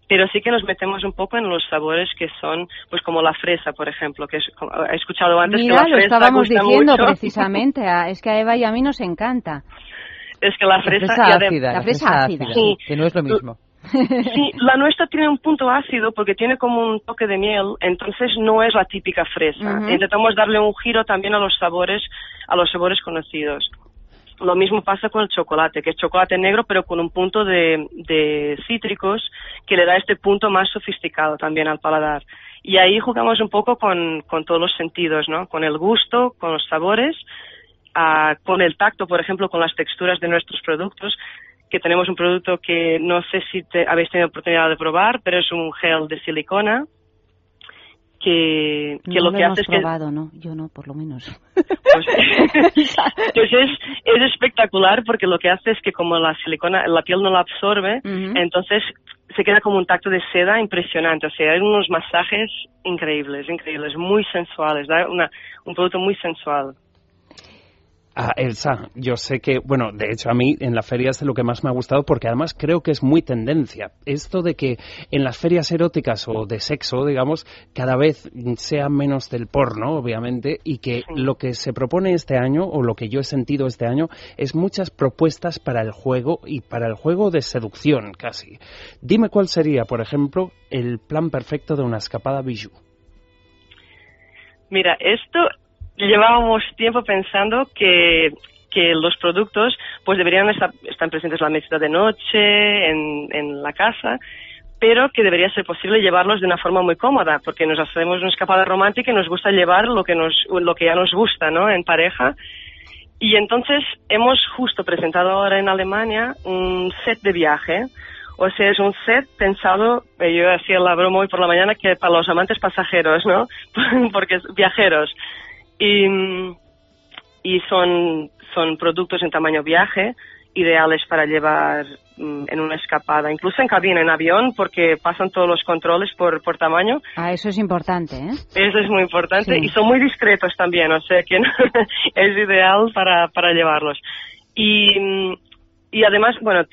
Pero sí que nos metemos un poco en los sabores que son, pues como la fresa, por ejemplo, que es, como he escuchado antes Mira, que la lo fresa estábamos gusta diciendo mucho. precisamente. a- es que a Eva y a mí nos encanta. Es que la La fresa, fresa y adem- ácida, la la fresa fresa ácida. ácida, Sí. que no es lo mismo. Sí, la nuestra tiene un punto ácido porque tiene como un toque de miel, entonces no es la típica fresa. Intentamos darle un giro también a los sabores, a los sabores conocidos. Lo mismo pasa con el chocolate, que es chocolate negro pero con un punto de, de cítricos que le da este punto más sofisticado también al paladar. Y ahí jugamos un poco con, con todos los sentidos, ¿no? Con el gusto, con los sabores, ah, con el tacto, por ejemplo, con las texturas de nuestros productos, que tenemos un producto que no sé si te, habéis tenido oportunidad de probar, pero es un gel de silicona que, que no lo lo que hace es que probado, ¿no? Yo no, por lo menos. pues, pues es, es espectacular porque lo que hace es que como la silicona, la piel no la absorbe, entonces se queda como un tacto de seda impresionante. O sea, hay unos masajes increíbles, increíbles, muy sensuales, da una, un producto muy sensual. Ah, Elsa, yo sé que, bueno, de hecho a mí en la feria es de lo que más me ha gustado porque además creo que es muy tendencia. Esto de que en las ferias eróticas o de sexo, digamos, cada vez sea menos del porno, obviamente, y que lo que se propone este año, o lo que yo he sentido este año, es muchas propuestas para el juego y para el juego de seducción casi. Dime cuál sería, por ejemplo, el plan perfecto de una escapada bijou. Mira, esto llevábamos tiempo pensando que, que los productos pues deberían estar, estar presentes en la mesita de noche, en, en la casa, pero que debería ser posible llevarlos de una forma muy cómoda, porque nos hacemos una escapada romántica y nos gusta llevar lo que, nos, lo que ya nos gusta, ¿no? En pareja. Y entonces hemos justo presentado ahora en Alemania un set de viaje. O sea, es un set pensado, eh, yo hacía la broma hoy por la mañana, que para los amantes pasajeros, ¿no? Porque viajeros. Y, y son, son productos en tamaño viaje, ideales para llevar mm, en una escapada, incluso en cabina, en avión, porque pasan todos los controles por, por tamaño. Ah, eso es importante, ¿eh? Eso es muy importante Sí. y son muy discretos también, o sea que es ideal para, para llevarlos. Y, y además, bueno,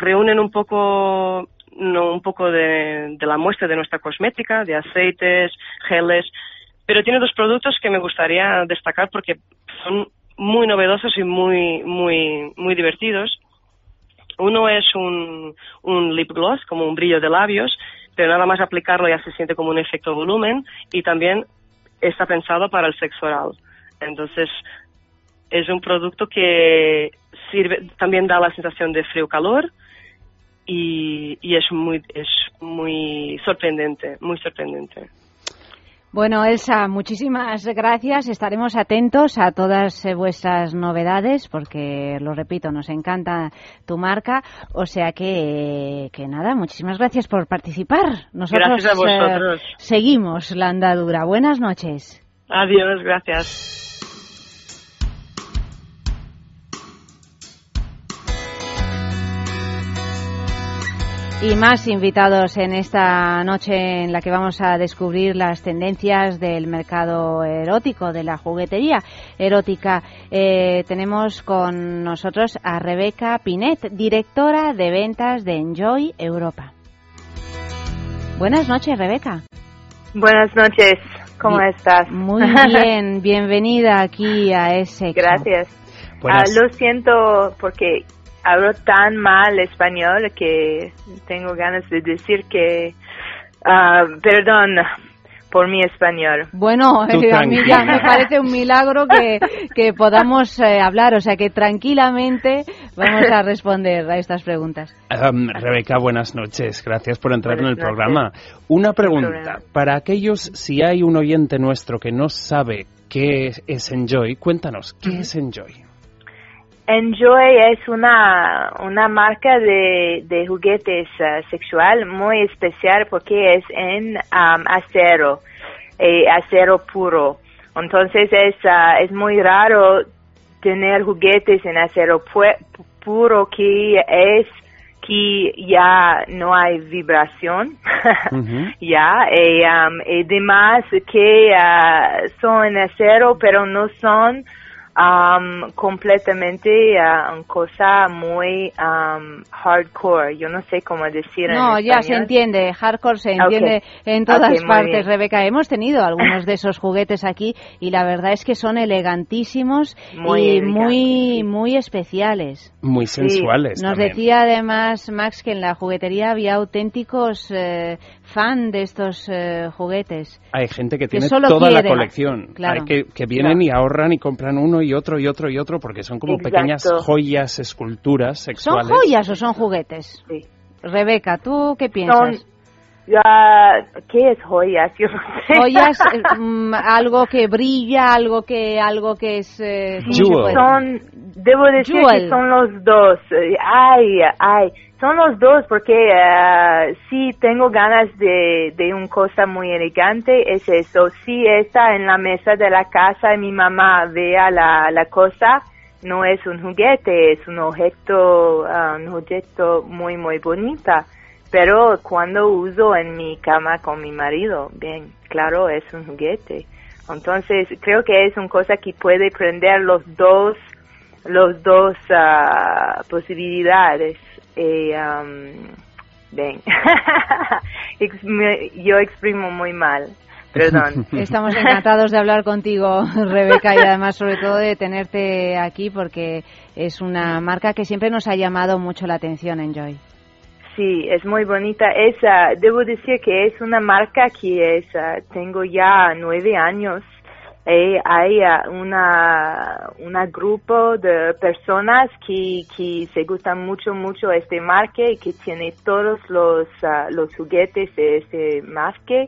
reúnen un poco, no, un poco de, de la muestra de nuestra cosmética, de aceites, geles, pero tiene dos productos que me gustaría destacar porque son muy novedosos y muy, muy, muy divertidos. Uno es un, un lip gloss, como un brillo de labios, pero nada más aplicarlo ya se siente como un efecto volumen y también está pensado para el sexo oral. Entonces, es un producto que sirve, también da la sensación de frío-calor y, y es muy, es muy sorprendente, muy sorprendente. Bueno, Elsa, muchísimas gracias. Estaremos atentos a todas eh, vuestras novedades porque, lo repito, nos encanta tu marca. O sea que, que nada, muchísimas gracias por participar. Nosotros Gracias a eh, seguimos la andadura. Buenas noches. Adiós, gracias. Y más invitados en esta noche en la que vamos a descubrir las tendencias del mercado erótico, de la juguetería erótica. Eh, tenemos con nosotros a Rebeca Pinet, directora de ventas de Enjoy Europa. Buenas noches, Rebeca. Buenas noches, ¿cómo Bien- estás? Muy bien, bienvenida aquí a ese. Gracias. Ah, lo siento porque hablo tan mal español que tengo ganas de decir que, ah, perdón por mi español. Bueno, eh, a mí ya me parece un milagro que, que podamos eh, hablar, o sea que tranquilamente vamos a responder a estas preguntas. Um, Rebeca, buenas noches. Gracias por entrar Buenas en el noches. programa. Una pregunta. Para aquellos, si hay un oyente nuestro que no sabe qué es Enjoy, cuéntanos, ¿qué es Enjoy? Enjoy es una, una marca de, de juguetes ah, sexual muy especial porque es en am, acero, eh, acero puro. Entonces es, ah, es muy raro tener juguetes en acero pu- puro que es que ya no hay vibración. ya, y, um, y demás que ah, son en acero, pero no son um, completamente una cosa muy um, hardcore. Yo no sé cómo decir No, en ya se llander hardcore se entiende en todas Ok, muy partes. Rebeca. Hemos tenido algunos de esos juguetes aquí y la verdad es que son elegantísimos Muy y elegantes, muy, muy especiales. Muy sensuales Nos también. decía además Max que en la juguetería había auténticos eh, fan de estos eh, juguetes. Hay gente que Que tiene solo toda la colección. Claro. Hay que, que vienen y ahorran y compran uno y otro y otro y otro porque son como Exacto. pequeñas joyas, esculturas ¿Son sexuales. joyas o son juguetes? Rebeca, ¿tú qué piensas? Ah, ¿Qué es joyas? Yo no sé. joyas, eh, mm, algo que brilla, algo que algo que es eh. Son, debo decir Jewel. que son los dos. Ay, ay, son los dos porque eh, sí tengo ganas de, de una cosa muy elegante, es eso. Si está en la mesa de la casa y mi mamá vea la, la cosa, no es un juguete, es un objeto, ah, un objeto muy, muy bonita. Pero cuando uso en mi cama con mi marido, bien, claro, es un juguete. Entonces, creo que es una cosa que puede prender los dos los dos ah, posibilidades. Y, am, me- yo exprimo muy mal. Perdón. Estamos encantados de hablar contigo, Rebeca, y además sobre todo de tenerte aquí porque es una marca que siempre nos ha llamado mucho la atención, Enjoy. Sí, es muy bonita. Es, ah, debo decir que es una marca que es, ah, tengo ya nueve años. Eh, hay una, una grupo de personas que, que se gustan mucho, mucho este marca y que tiene todos los, ah, los juguetes de este marca.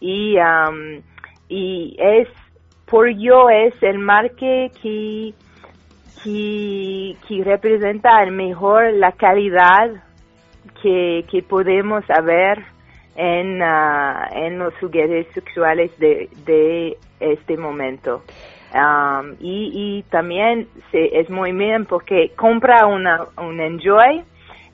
Y, am, y es, por yo es el marca que, que, que representa el mejor la calidad que, que podemos ver en, ah, en los juguetes sexuales de, de este momento. Um, y, y también se, es muy bien porque compra una, un Enjoy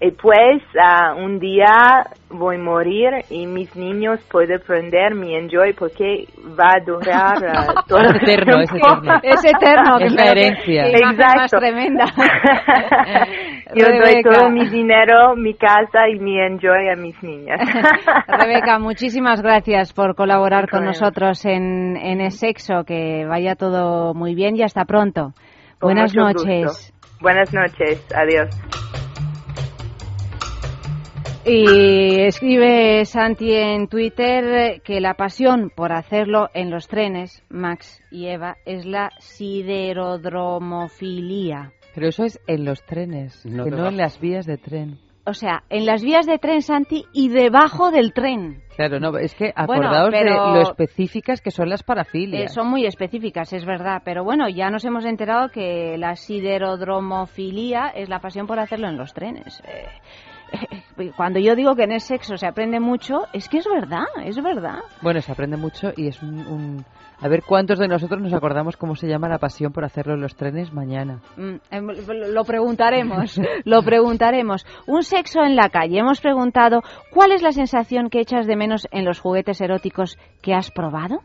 y pues ah, un día voy a morir y mis niños pueden prender mi Enjoy porque va a durar ah, todo el eterno, es tiempo. eterno. Es eterno, que Es la herencia. qué imagen más Exacto. tremenda. Yo doy todo mi dinero, mi casa y mi Enjoy a mis niñas. Rebeca, muchísimas gracias por colaborar con Bueno. nosotros en, en el sexo. Que vaya todo muy bien y hasta pronto. Con Buenas noches. gusto. Buenas noches. Adiós. Y escribe Santi en Twitter que la pasión por hacerlo en los trenes, Max y Eva, es la siderodromofilia. Pero eso es en los trenes, No que no debajo. en las vías de tren. O sea, en las vías de tren, Santi, y debajo del tren. Claro, no, es que Bueno, acordaos pero- de lo específicas que son las Eh, parafilias. son muy específicas, es verdad, pero bueno, ya nos hemos enterado que la siderodromofilia es la pasión por hacerlo en los trenes. Eh, cuando yo digo que en el sexo se aprende mucho, es que es verdad, es verdad. Bueno, se aprende mucho y es un, un- A ver cuántos de nosotros nos acordamos cómo se llama la pasión por hacerlo en los trenes mañana. Mm, em, Lo preguntaremos, lo preguntaremos. Un sexo en la calle. Hemos preguntado, ¿cuál es la sensación que echas de menos en los juguetes eróticos que has probado?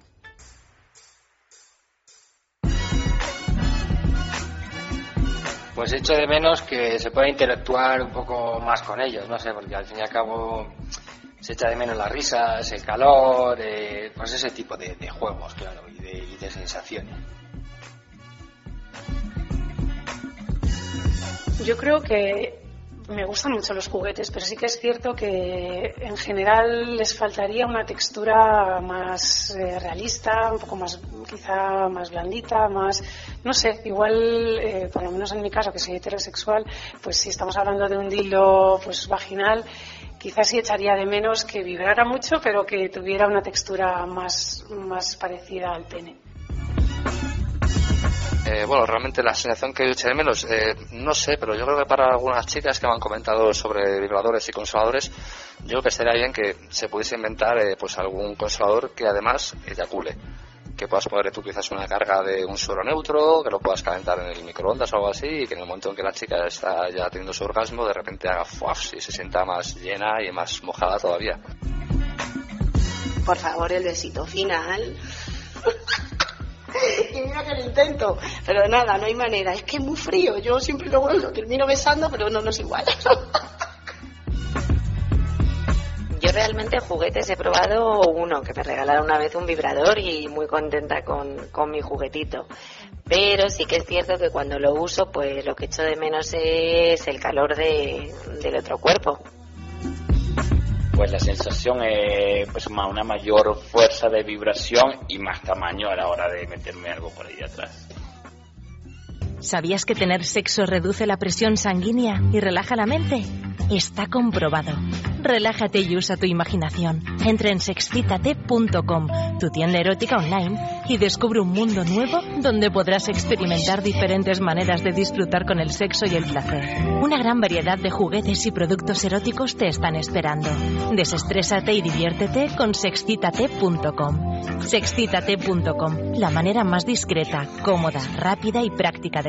Pues echo de menos que se pueda interactuar un poco más con ellos, no sé, porque al fin y al cabo se echa de menos las risas, el calor, eh, pues ese tipo de, juegos, claro, y de, y de sensaciones. Yo creo que me gustan mucho los juguetes, pero sí que es cierto que en general les faltaría una textura más eh, realista, un poco más, quizá más blandita, más, no sé, igual, eh, por lo menos en mi caso, que soy heterosexual, pues si estamos hablando de un dildo pues vaginal, quizás sí echaría de menos que vibrara mucho, pero que tuviera una textura más, más parecida al pene. Eh, bueno, realmente la sensación que yo eché de menos, eh, no sé, pero yo creo que para algunas chicas que me han comentado sobre vibradores y consoladores, yo creo que estaría bien que se pudiese inventar eh, pues algún consolador que además eyacule. Que puedas poner tú quizás una carga de un suero neutro, que lo puedas calentar en el microondas o algo así, y que en el momento en que la chica está ya teniendo su orgasmo, de repente haga fuaf y se sienta más llena y más mojada todavía. Por favor, el besito final. y mira que lo intento. Pero nada, no hay manera. Es que es muy frío. Yo siempre lo, lo termino besando, pero no, no es igual. Yo realmente juguetes he probado uno, que me regalaron una vez un vibrador y muy contenta con, con mi juguetito. Pero sí que es cierto que cuando lo uso, pues lo que echo de menos es el calor de, del otro cuerpo. Pues la sensación es pues una mayor fuerza de vibración y más tamaño a la hora de meterme algo por ahí atrás. ¿Sabías que tener sexo reduce la presión sanguínea y relaja la mente? Está comprobado. Relájate y usa tu imaginación. Entra en sexcitate.com, tu tienda erótica online, y descubre un mundo nuevo donde podrás experimentar diferentes maneras de disfrutar con el sexo y el placer. Una gran variedad de juguetes y productos eróticos te están esperando. Desestrésate y diviértete con sexcitate.com. Sexcitate.com, la manera más discreta, cómoda, rápida y práctica de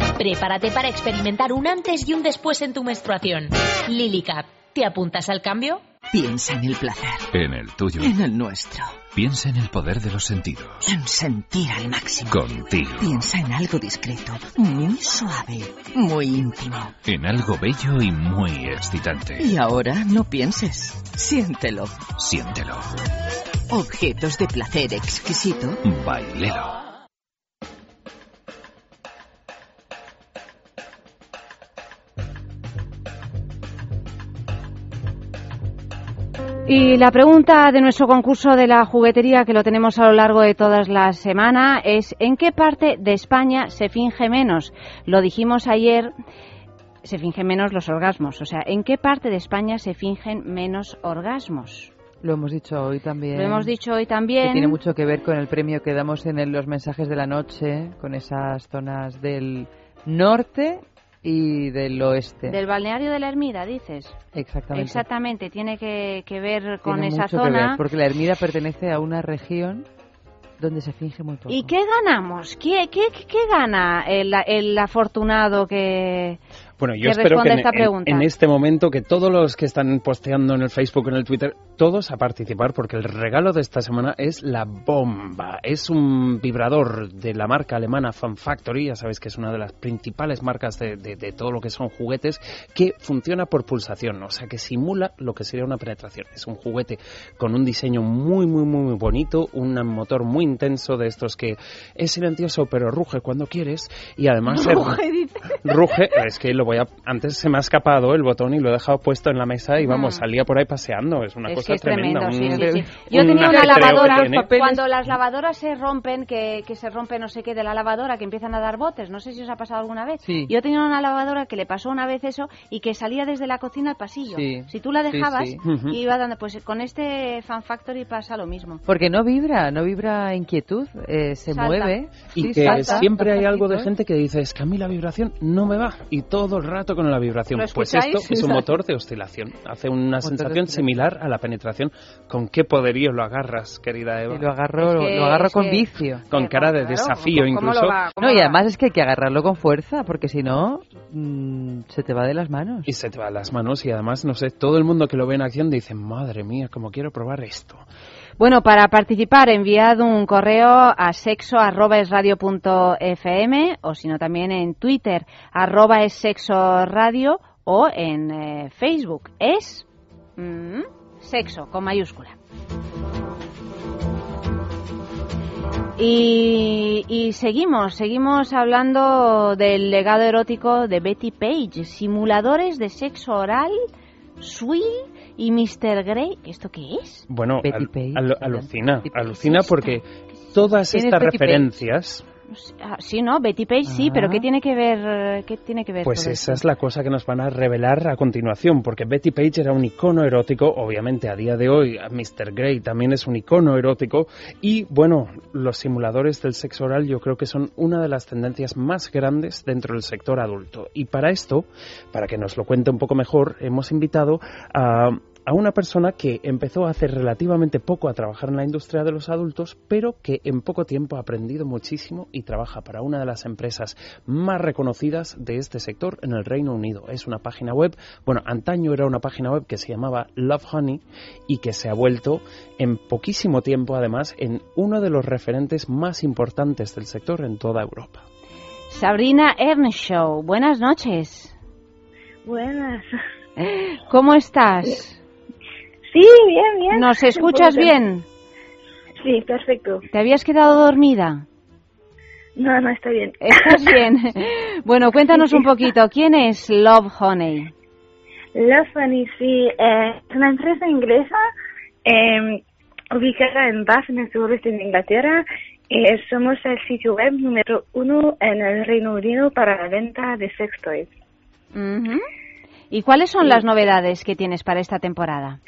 Prepárate para experimentar un antes y un después en tu menstruación. Lily Cap. ¿Te apuntas al cambio? Piensa en el placer. En el tuyo. En el nuestro. Piensa en el poder de los sentidos. En sentir al máximo. Contigo. Piensa en algo discreto, muy suave, muy íntimo. En algo bello y muy excitante. Y ahora no pienses. Siéntelo. Siéntelo. Objetos de placer exquisito. Bailelo. Y la pregunta de nuestro concurso de la juguetería, que lo tenemos a lo largo de toda la semana, es ¿en qué parte de España se finge menos? Lo dijimos ayer, se fingen menos los orgasmos. O sea, ¿en qué parte de España se fingen menos orgasmos? Lo hemos dicho hoy también. Lo hemos dicho hoy también. Que tiene mucho que ver con el premio que damos en el- los mensajes de la noche, con esas zonas del norte y del oeste. Del balneario de la Ermida, dices. Exactamente. Exactamente, tiene que, que ver con Tiene esa mucho que ver, zona. porque la Ermida pertenece a una región donde se finge muy poco. ¿Y qué ganamos? ¿Qué, qué, qué gana el, el afortunado que, Bueno, yo espero que en, esta en- pregunta? en este momento que todos los que están posteando en el Facebook, en el Twitter, todos a participar porque el regalo de esta semana es la bomba. Es un vibrador de la marca alemana Fun Factory, ya sabéis que es una de las principales marcas de, de- de todo lo que son juguetes, que funciona por pulsación, o sea que simula lo que sería una penetración. Es un juguete con un diseño muy, muy, muy, bonito, un motor muy intenso de estos que es silencioso pero ruge cuando quieres y además... Ruge, dice. Ruge, es que lo voy a. Antes se me ha escapado el botón y lo he dejado puesto en la mesa y vamos, salía por ahí paseando. Es una Es cosa que es tremenda. tremendo, sí, un- sí, sí. Yo un tenía una lavadora, cuando las lavadoras se rompen, que, que se rompe no sé qué de la lavadora, que empiezan a dar botes, no sé si os ha pasado alguna vez. Sí. Yo tenía una lavadora que le pasó una vez eso y que salía desde la cocina al pasillo. Sí. Si tú la dejabas, iba dando, pues con este Fan Factory pasa lo mismo. Porque no vibra, no vibra inquietud, eh, se Salta. mueve. Y sí, que salta, siempre hay algo de gente que dice, es que a mí la vibración no me va. Y todo el rato con la vibración. ¿Lo Pues esto es un motor de oscilación. Hace una sensación similar a la penetración. ¿Con qué poderío lo agarras, querida Eva? Y lo agarro, Es que- lo agarro con que- vicio. Con cara de desafío ¿cómo- cómo incluso. va- No, y además es que hay que agarrarlo con fuerza, porque si no, mm, se te va de las manos. Y se te va de las manos y además, no sé, todo el mundo que lo ve en acción dice, madre mía, como quiero probar esto. Bueno, para participar enviad un correo a sexo@esradio.fm o si no también en Twitter arroba es sexo radio o en eh, Facebook es mm, sexo con mayúscula. Y, y seguimos, seguimos hablando del legado erótico de Betty Page, simuladores de sexo oral, Swill y Mr. Grey. ¿Esto qué es? Bueno, alucina, alucina porque todas ¿Quién es estas referencias, sí, ¿no? Betty Page sí, Ah. pero ¿qué tiene que ver, qué tiene que ver pues esa esto? es la cosa que nos van a revelar a continuación, porque Betty Page era un icono erótico, obviamente a día de hoy Mr. Grey también es un icono erótico, y bueno, los simuladores del sexo oral yo creo que son una de las tendencias más grandes dentro del sector adulto. Y para esto, para que nos lo cuente un poco mejor, hemos invitado a a una persona que empezó hace relativamente poco a trabajar en la industria de los adultos, pero que en poco tiempo ha aprendido muchísimo y trabaja para una de las empresas más reconocidas de este sector en el Reino Unido. Es una página web, bueno, antaño era una página web que se llamaba Love Honey y que se ha vuelto en poquísimo tiempo además en uno de los referentes más importantes del sector en toda Europa. Sabrina Earnshaw, buenas noches. Buenas. ¿Cómo estás? Sí, bien, bien. ¿Nos escuchas bien? Sí, perfecto. ¿Te habías quedado dormida? No, no, está bien. ¿Estás bien? Bueno, cuéntanos un poquito, ¿quién es Love Honey? Love Honey, sí, eh, es una empresa inglesa eh, ubicada en Bath, en el sureste de Inglaterra. Eh, somos el sitio web número uno en el Reino Unido para la venta de sex toys. Ujú. ¿Y cuáles son las novedades que tienes para esta temporada?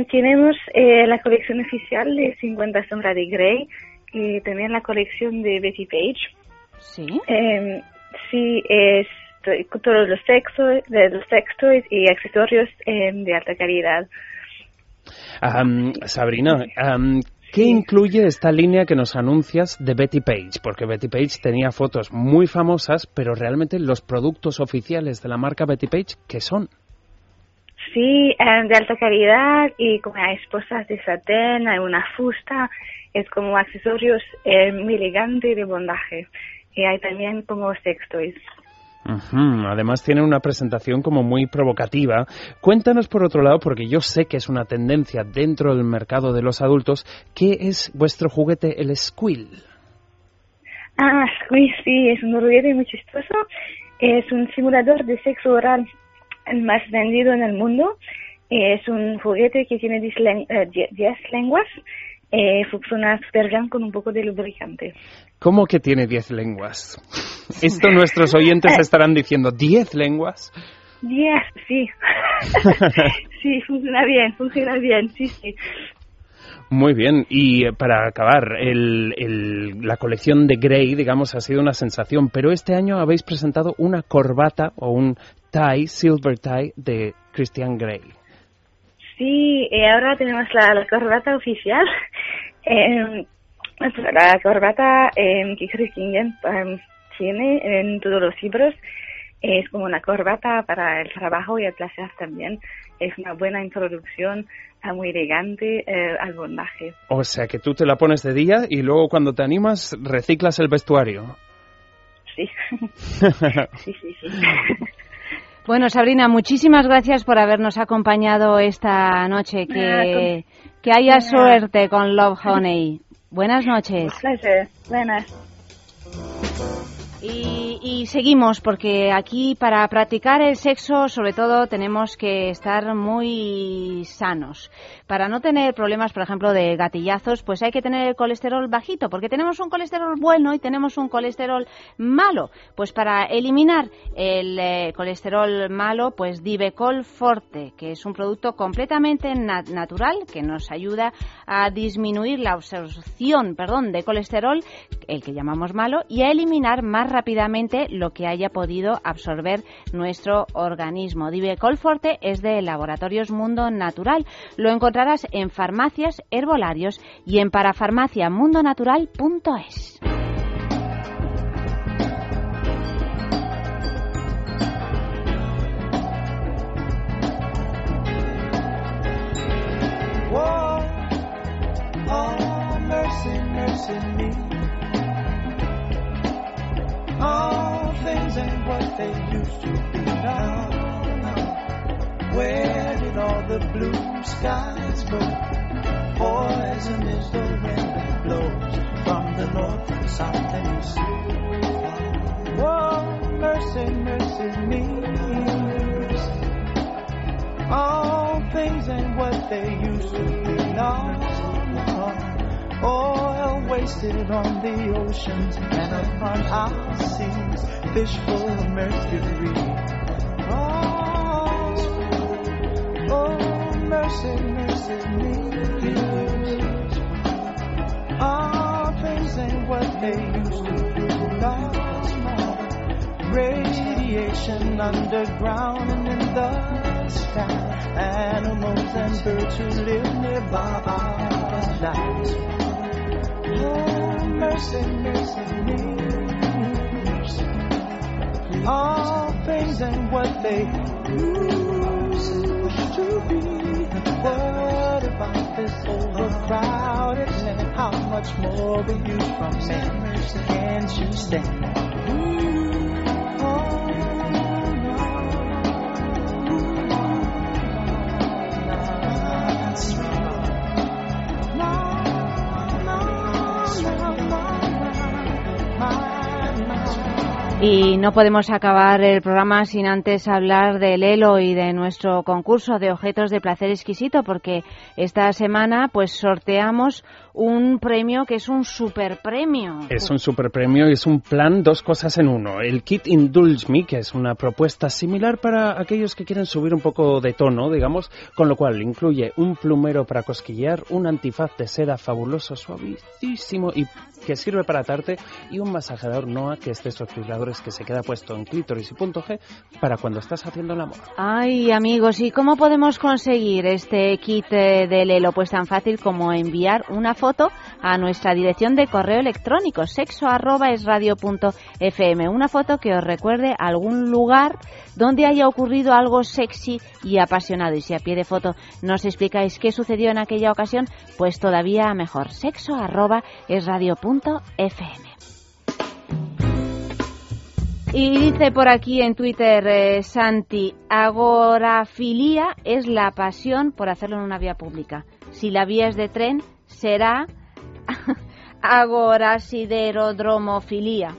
Eh, tenemos eh, la colección oficial de 50 sombras de Grey y también la colección de Betty Page. Sí. Eh, sí, es to- todos los textos, de los textos y accesorios eh, de alta calidad. Am, Sabrina, am, ¿qué incluye esta línea que nos anuncias de Betty Page? Porque Betty Page tenía fotos muy famosas, pero realmente los productos oficiales de la marca Betty Page, ¿qué son? Sí, eh, de alta calidad y como hay esposas de satén, hay una fusta, es como accesorios eh, muy elegantes de bondaje. Y hay también como sex toys. Ujú, Además tiene una presentación como muy provocativa. Cuéntanos por otro lado, porque yo sé que es una tendencia dentro del mercado de los adultos, ¿qué es vuestro juguete, el Squill? Ah, Squeeze, sí, es un juguete muy chistoso. Es un simulador de sexo oral más vendido en el mundo. Es un juguete que tiene 10 len- eh, die- 10 lenguas. Eh, funciona súper bien con un poco de lubricante. ¿Cómo que tiene 10 lenguas? Esto nuestros oyentes estarán diciendo, ¿10 lenguas? 10, sí. sí, funciona bien, funciona bien, sí, sí. Muy bien, y eh, para acabar, el- la colección de Grey, digamos, ha sido una sensación, pero este año habéis presentado una corbata o un tie, silver tie, de Christian Grey. Sí, y ahora tenemos la, corbata oficial. Eh, la corbata eh, que Christian eh, tiene en todos los libros es como una corbata para el trabajo y el placer también. Es una buena introducción, eh, muy elegante eh, al bondaje. O sea que tú te la pones de día y luego cuando te animas reciclas el vestuario. Sí, sí, sí. sí. Bueno, Sabrina, muchísimas gracias por habernos acompañado esta noche. Que, que haya suerte con Love Honey. Buenas noches. Placer. Buenas. Y, seguimos porque aquí para practicar el sexo sobre todo tenemos que estar muy sanos. Para no tener problemas, por ejemplo, de gatillazos, pues hay que tener el colesterol bajito porque tenemos un colesterol bueno y tenemos un colesterol malo. Pues para eliminar el eh, colesterol malo, pues Divecol Forte, que es un producto completamente na- natural que nos ayuda a disminuir la absorción, perdón, de colesterol, el que llamamos malo, y a eliminar más rápidamente lo que haya podido absorber nuestro organismo. Divecol Forte es de Laboratorios Mundo Natural. Lo encontrarás en farmacias, herbolarios y en parafarmaciamundonatural.es. they used to be now. Where did all the blue skies go? Poison is the wind that blows from the north and south and east. Whoa, mercy, mercy me. All things ain't what they used to be now. Oil wasted on the oceans and upon our seas, fish full of mercury. Oh, oh mercy, mercy me. All ah, things ain't what they used to be. Radiation underground and in the sky. Animals and birds who live nearby are alive. Oh, mercy, mercy me. All things ain't what they used to be. What about this overcrowded land? How much more will you from me? Can't you stand? Y no podemos acabar el programa sin antes hablar del Elo y de nuestro concurso de objetos de placer exquisito, porque esta semana pues sorteamos un premio que es un super premio. Es un super premio y es un plan dos cosas en uno. El kit Indulge Me, que es una propuesta similar para aquellos que quieren subir un poco de tono, digamos, con lo cual incluye un plumero para cosquillear, un antifaz de seda fabuloso, suavísimo y que sirve para atarte y un masajeador Noah, que es de esos vibradores que se queda puesto en clítoris y punto G para cuando estás haciendo el amor. Ay, amigos, ¿y cómo podemos conseguir este kit eh, del Elo? Pues tan fácil como enviar una foto a nuestra dirección de correo electrónico sexo. Una foto que os recuerde algún lugar donde haya ocurrido algo sexy y apasionado. Y si a pie de foto nos explicáis qué sucedió en aquella ocasión, pues todavía mejor. Sexo Y dice por aquí en Twitter eh, Santi, agorafilia es la pasión por hacerlo en una vía pública. Si la vía es de tren, será agorasiderodromofilia.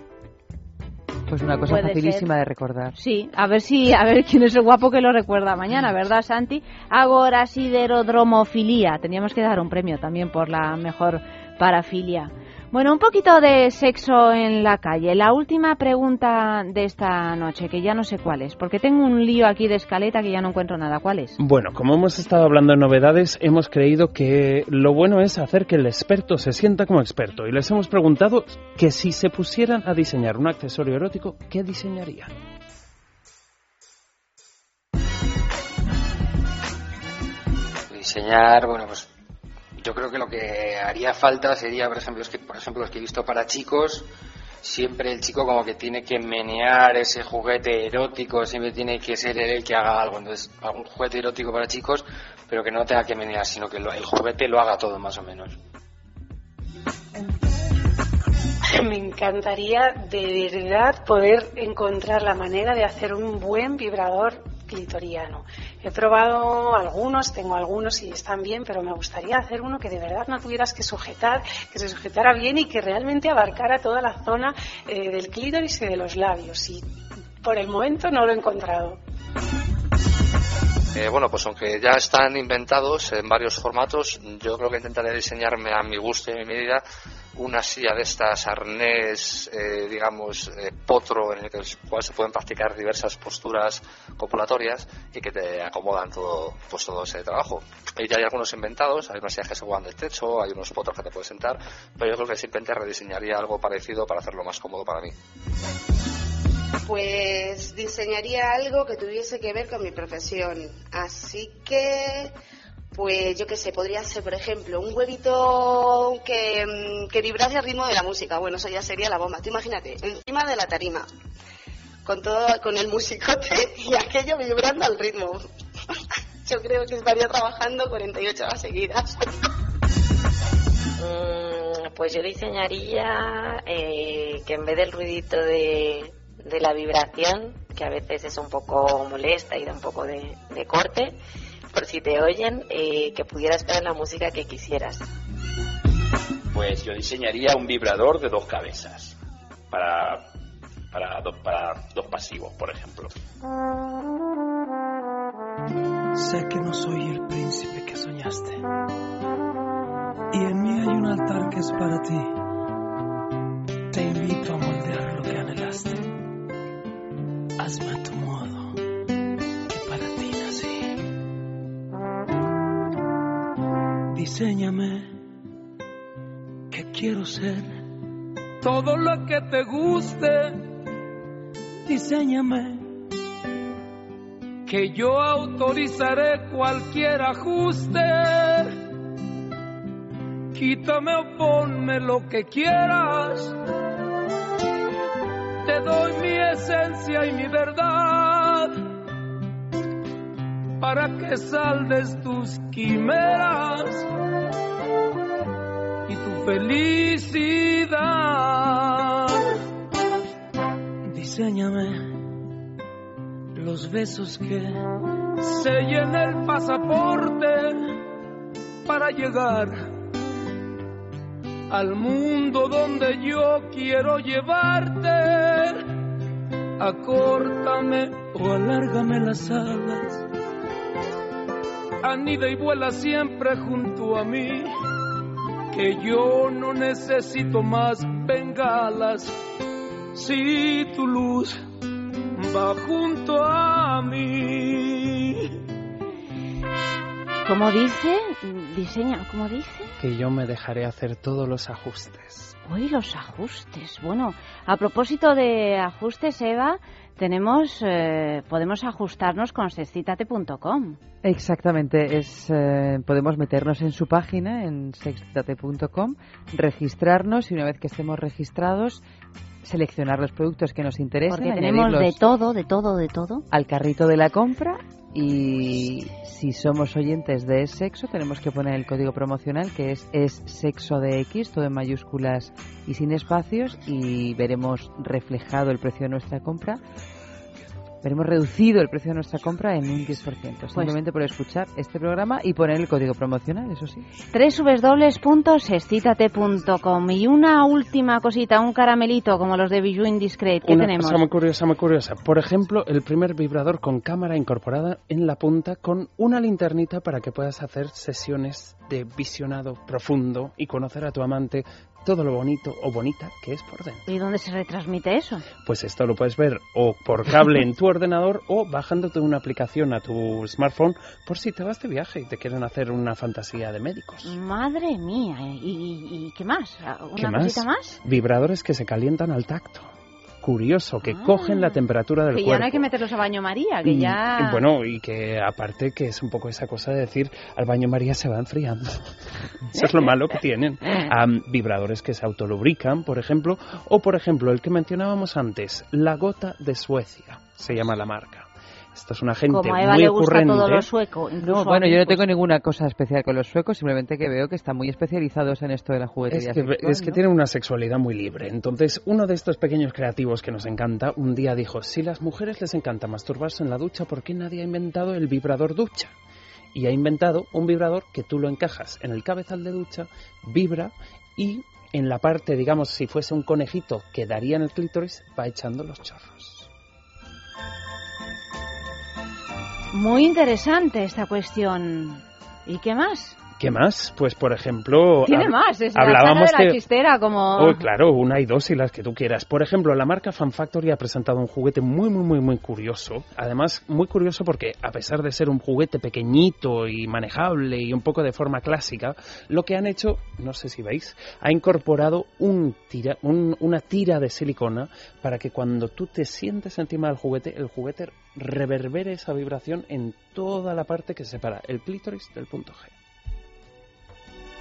Pues una cosa Puede facilísima ser. de recordar. Sí, a ver si, a ver quién es el guapo que lo recuerda mañana, ¿verdad, Santi? Agorasiderodromofilia. Teníamos que dar un premio también por la mejor parafilia. Bueno, un poquito de sexo en la calle. La última pregunta de esta noche, que ya no sé cuál es, porque tengo un lío aquí de escaleta que ya no encuentro nada. ¿Cuál es? Bueno, como hemos estado hablando de novedades, hemos creído que lo bueno es hacer que el experto se sienta como experto. Y les hemos preguntado que si se pusieran a diseñar un accesorio erótico, ¿qué diseñarían? diseñar, bueno, pues yo creo que lo que haría falta sería, por ejemplo, es que, por ejemplo, los que he visto para chicos, siempre el chico como que tiene que menear ese juguete erótico, siempre tiene que ser él el que haga algo. Entonces, algún juguete erótico para chicos, pero que no tenga que menear, sino que lo- el juguete lo haga todo más o menos. Me encantaría de verdad poder encontrar la manera de hacer un buen vibrador clitoriano. He probado algunos, tengo algunos y están bien, pero me gustaría hacer uno que de verdad no tuvieras que sujetar, que se sujetara bien y que realmente abarcara toda la zona eh, del clítoris y de los labios. Y por el momento no lo he encontrado. Eh, bueno, pues aunque ya están inventados en varios formatos, yo creo que intentaré diseñarme a mi gusto y a mi medida una silla de estas arnés, eh, digamos, eh, potro, en el cual se pueden practicar diversas posturas copulatorias y que te acomodan todo, pues todo ese trabajo. Y ya hay algunos inventados, hay unas sillas que se juegan del techo, hay unos potros que te puedes sentar, pero yo creo que simplemente rediseñaría algo parecido para hacerlo más cómodo para mí. Pues diseñaría algo que tuviese que ver con mi profesión. Así que, pues yo qué sé, podría ser, por ejemplo, un huevito que, mm, que vibrase al ritmo de la música. Bueno, eso ya sería la bomba. Tú imagínate, encima de la tarima, con todo, con el musicote y aquello vibrando al ritmo. Yo creo que estaría trabajando 48 horas seguidas. Mm, Pues yo diseñaría eh, que en vez del ruidito de, de la vibración, que a veces es un poco molesta y da un poco de, de corte, por si te oyen, eh, que pudieras poner la música que quisieras. Pues yo diseñaría un vibrador de dos cabezas para, para, dos, para dos pasivos, por ejemplo. Sé que no soy el príncipe que soñaste. Y en mí hay un altar que es para ti. Te invito a moldear lo que anhelaste. Hazme a tu modo, Diseñame, que quiero ser todo lo que te guste. Diseñame que yo autorizaré cualquier ajuste. Quítame o ponme lo que quieras. Te doy mi esencia y mi verdad para que saldes tus quimeras y tu felicidad. Diseñame los besos que sellen el pasaporte para llegar al mundo donde yo quiero llevarte. Acórtame o alárgame las alas. Anida y vuela siempre junto a mí. Que yo no necesito más bengalas. Si tu luz va junto a mí. ¿Cómo dice? Diseña, ¿cómo dice? Que yo me dejaré hacer todos los ajustes. Uy, los ajustes. Bueno, a propósito de ajustes, Eva, tenemos, eh, podemos ajustarnos con sexcitate.com. Exactamente, es, eh, podemos meternos en su página, en sextate.com, registrarnos y una vez que estemos registrados, seleccionar los productos que nos interesen. Porque tenemos de todo, de todo, de todo. al carrito de la compra y si somos oyentes de Sexo tenemos que poner el código promocional que es, es Sexo de X, todo en mayúsculas y sin espacios y veremos reflejado el precio de nuestra compra. Veremos reducido el precio de nuestra compra en un 10%, simplemente por escuchar este programa y poner el código promocional, eso sí. www.sexcitate.com Y una última cosita, un caramelito como los de Bijou Indiscreet. ¿Qué Una tenemos? cosa muy curiosa, muy curiosa. Por ejemplo, el primer vibrador con cámara incorporada en la punta con una linternita para que puedas hacer sesiones de visionado profundo y conocer a tu amante todo lo bonito o bonita que es por dentro. ¿Y dónde se retransmite eso? Pues esto lo puedes ver o por cable en tu ordenador o bajándote una aplicación a tu smartphone por si te vas de viaje y te quieren hacer una fantasía de médicos. Madre mía, ¿y, y- y qué más? ¿Una ¿Qué más? cosita más? Vibradores que se calientan al tacto. Curioso, que cogen la temperatura del Ah. Que ya cuerpo. no hay que meterlos a baño María, que Y- ya... bueno, y que aparte que es un poco esa cosa de decir, al baño María se va enfriando. Eso es lo malo que tienen. Vibradores que se autolubrican, por ejemplo, o por ejemplo, el que mencionábamos antes, la gota de Suecia, se llama la marca. Esto es una gente Como a Eva muy le gusta ocurrente. todo lo sueco. No, bueno, mí, yo no pues, tengo ninguna cosa especial con los suecos, simplemente que veo que están muy especializados en esto de la Es juguetería que, sexual, es que ¿no? tienen una sexualidad muy libre. Entonces, uno de estos pequeños creativos que nos encanta, un día dijo, si las mujeres les encanta masturbarse en la ducha, ¿por qué nadie ha inventado el vibrador ducha? Y ha inventado un vibrador que tú lo encajas en el cabezal de ducha, vibra y en la parte, digamos, si fuese un conejito que daría en el clítoris, va echando los chorros. Muy interesante esta cuestión. ¿Y qué más? ¿Qué más? Pues, por ejemplo... Tiene más, es la hablábamos cara de la que- chistera, como... Oh, claro, una y dos y las que tú quieras. Por ejemplo, la marca Fan Factory ha presentado un juguete muy, muy, muy, muy curioso. Además, muy curioso porque, a pesar de ser un juguete pequeñito y manejable y un poco de forma clásica, lo que han hecho, no sé si veis, ha incorporado un tira, un- una tira de silicona para que cuando tú te sientes encima del juguete, el juguete reverbere esa vibración en toda la parte que separa el clítoris del punto G.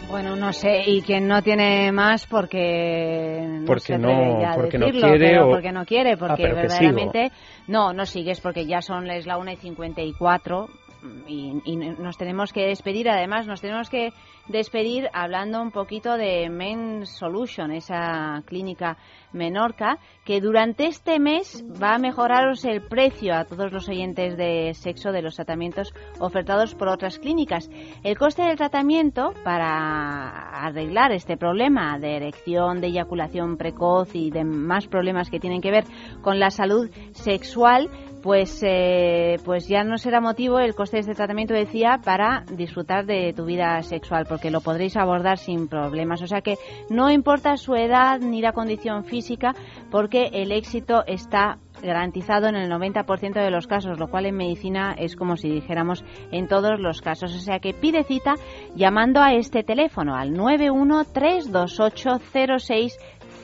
Bueno, no sé, y quien no tiene más porque no Porque no- ya porque no quiere o- porque no quiere, Ah, porque que verdaderamente no, no sigues porque ya son es la 1 y 54 y, nos tenemos que despedir, además nos tenemos que despedir hablando un poquito de Men Solution, esa clínica Menorca, que durante este mes va a mejoraros el precio a todos los oyentes de sexo de los tratamientos ofertados por otras clínicas. El coste del tratamiento para arreglar este problema de erección, de eyaculación precoz y de más problemas que tienen que ver con la salud sexual, pues, eh, pues ya no será motivo el coste de este tratamiento, decía, para disfrutar de tu vida sexual, porque lo podréis abordar sin problemas. O sea que no importa su edad ni la condición física, porque el éxito está garantizado en el 90% de los casos, lo cual en medicina es como si dijéramos en todos los casos. O sea que pide cita llamando a este teléfono al 9132806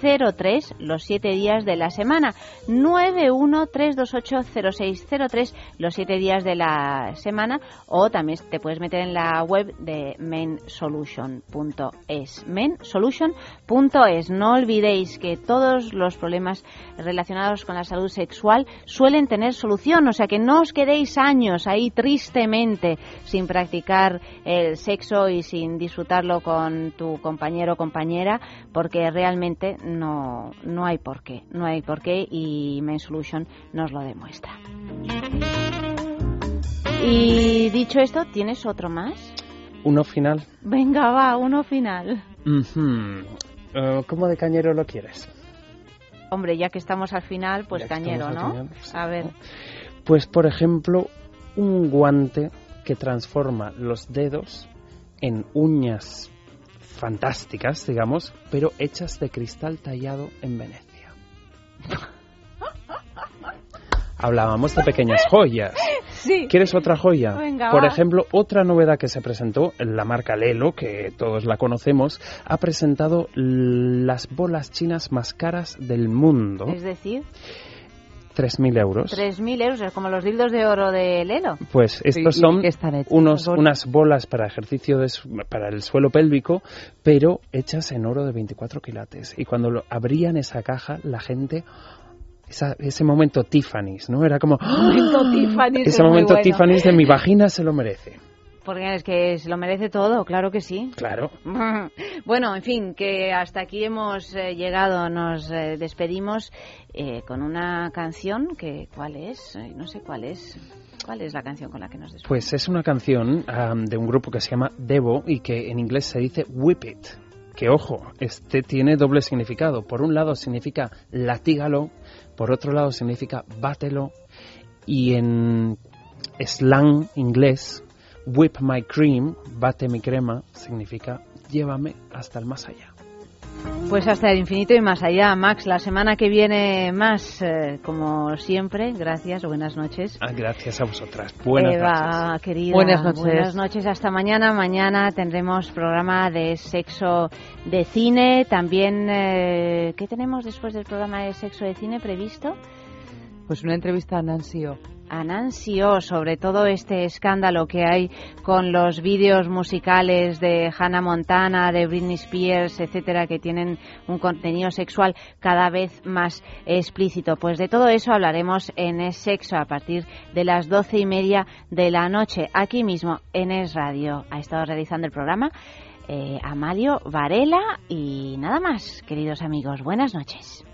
03 los siete días de la semana. 913280603 los siete días de la semana o también te puedes meter en la web de mensolution.es. mensolution.es. No olvidéis que todos los problemas relacionados con la salud sexual suelen tener solución, o sea que no os quedéis años ahí tristemente sin practicar el sexo y sin disfrutarlo con tu compañero o compañera porque realmente no, no hay por qué, no hay por qué y Men Solution nos lo demuestra. Y dicho esto, ¿tienes otro más? Uno final. Venga, va, uno final. Eh, ¿Cómo de cañero lo quieres? Hombre, ya que estamos al final, pues Ya cañero, ¿no? final, sí. A ver. Pues, por ejemplo, un guante que transforma los dedos en uñas fantásticas, digamos, pero hechas de cristal tallado en Venecia. Hablábamos de pequeñas joyas. Sí. ¿Quieres otra joya? Venga, Por va. ejemplo, otra novedad que se presentó, la marca Lelo, que todos la conocemos, ha presentado las bolas chinas más caras del mundo. Es decir, 3.000 euros. 3.000 euros, es como los dildos de oro de Lelo. Pues estos ¿Y- y son unos, unas bolas para ejercicio de para el suelo pélvico, pero hechas en oro de 24 quilates. Y cuando lo abrían esa caja, la gente... esa- ese momento Tiffany's, ¿no? Era como... Momento Tiffany's Ese momento bueno. Tiffany's de mi vagina se lo merece. Porque es que se lo merece todo, claro que sí. Claro. Bueno, en fin, que hasta aquí hemos eh, llegado, nos eh, despedimos eh, con una canción que, ¿cuál es? Eh, No sé cuál es. ¿Cuál es la canción con la que nos despedimos? Pues es una canción am, de un grupo que se llama Devo y que en inglés se dice Whip It. Que ojo, este tiene doble significado. Por un lado significa latígalo, por otro lado significa bátelo y en slang inglés whip my cream, bate mi crema, significa llévame hasta el más allá. Pues hasta el infinito y más allá, Max. La semana que viene más, eh, como siempre. Gracias, buenas noches. Ah, gracias a vosotras. Buenas Eva, noches. querida. Buenas noches. Buenas noches. Hasta mañana. Mañana tendremos programa de sexo de cine. También, eh, ¿qué tenemos después del programa de sexo de cine previsto? Pues una entrevista a Nancy O. a Nancy O sobre todo este escándalo que hay con los vídeos musicales de Hannah Montana, de Britney Spears, etcétera, que tienen un contenido sexual cada vez más explícito. Pues de todo eso hablaremos en Es Sexo a partir de las doce y media de la noche, aquí mismo en Es Radio. Ha estado realizando el programa eh, Amalio Varela y nada más, queridos amigos. Buenas noches.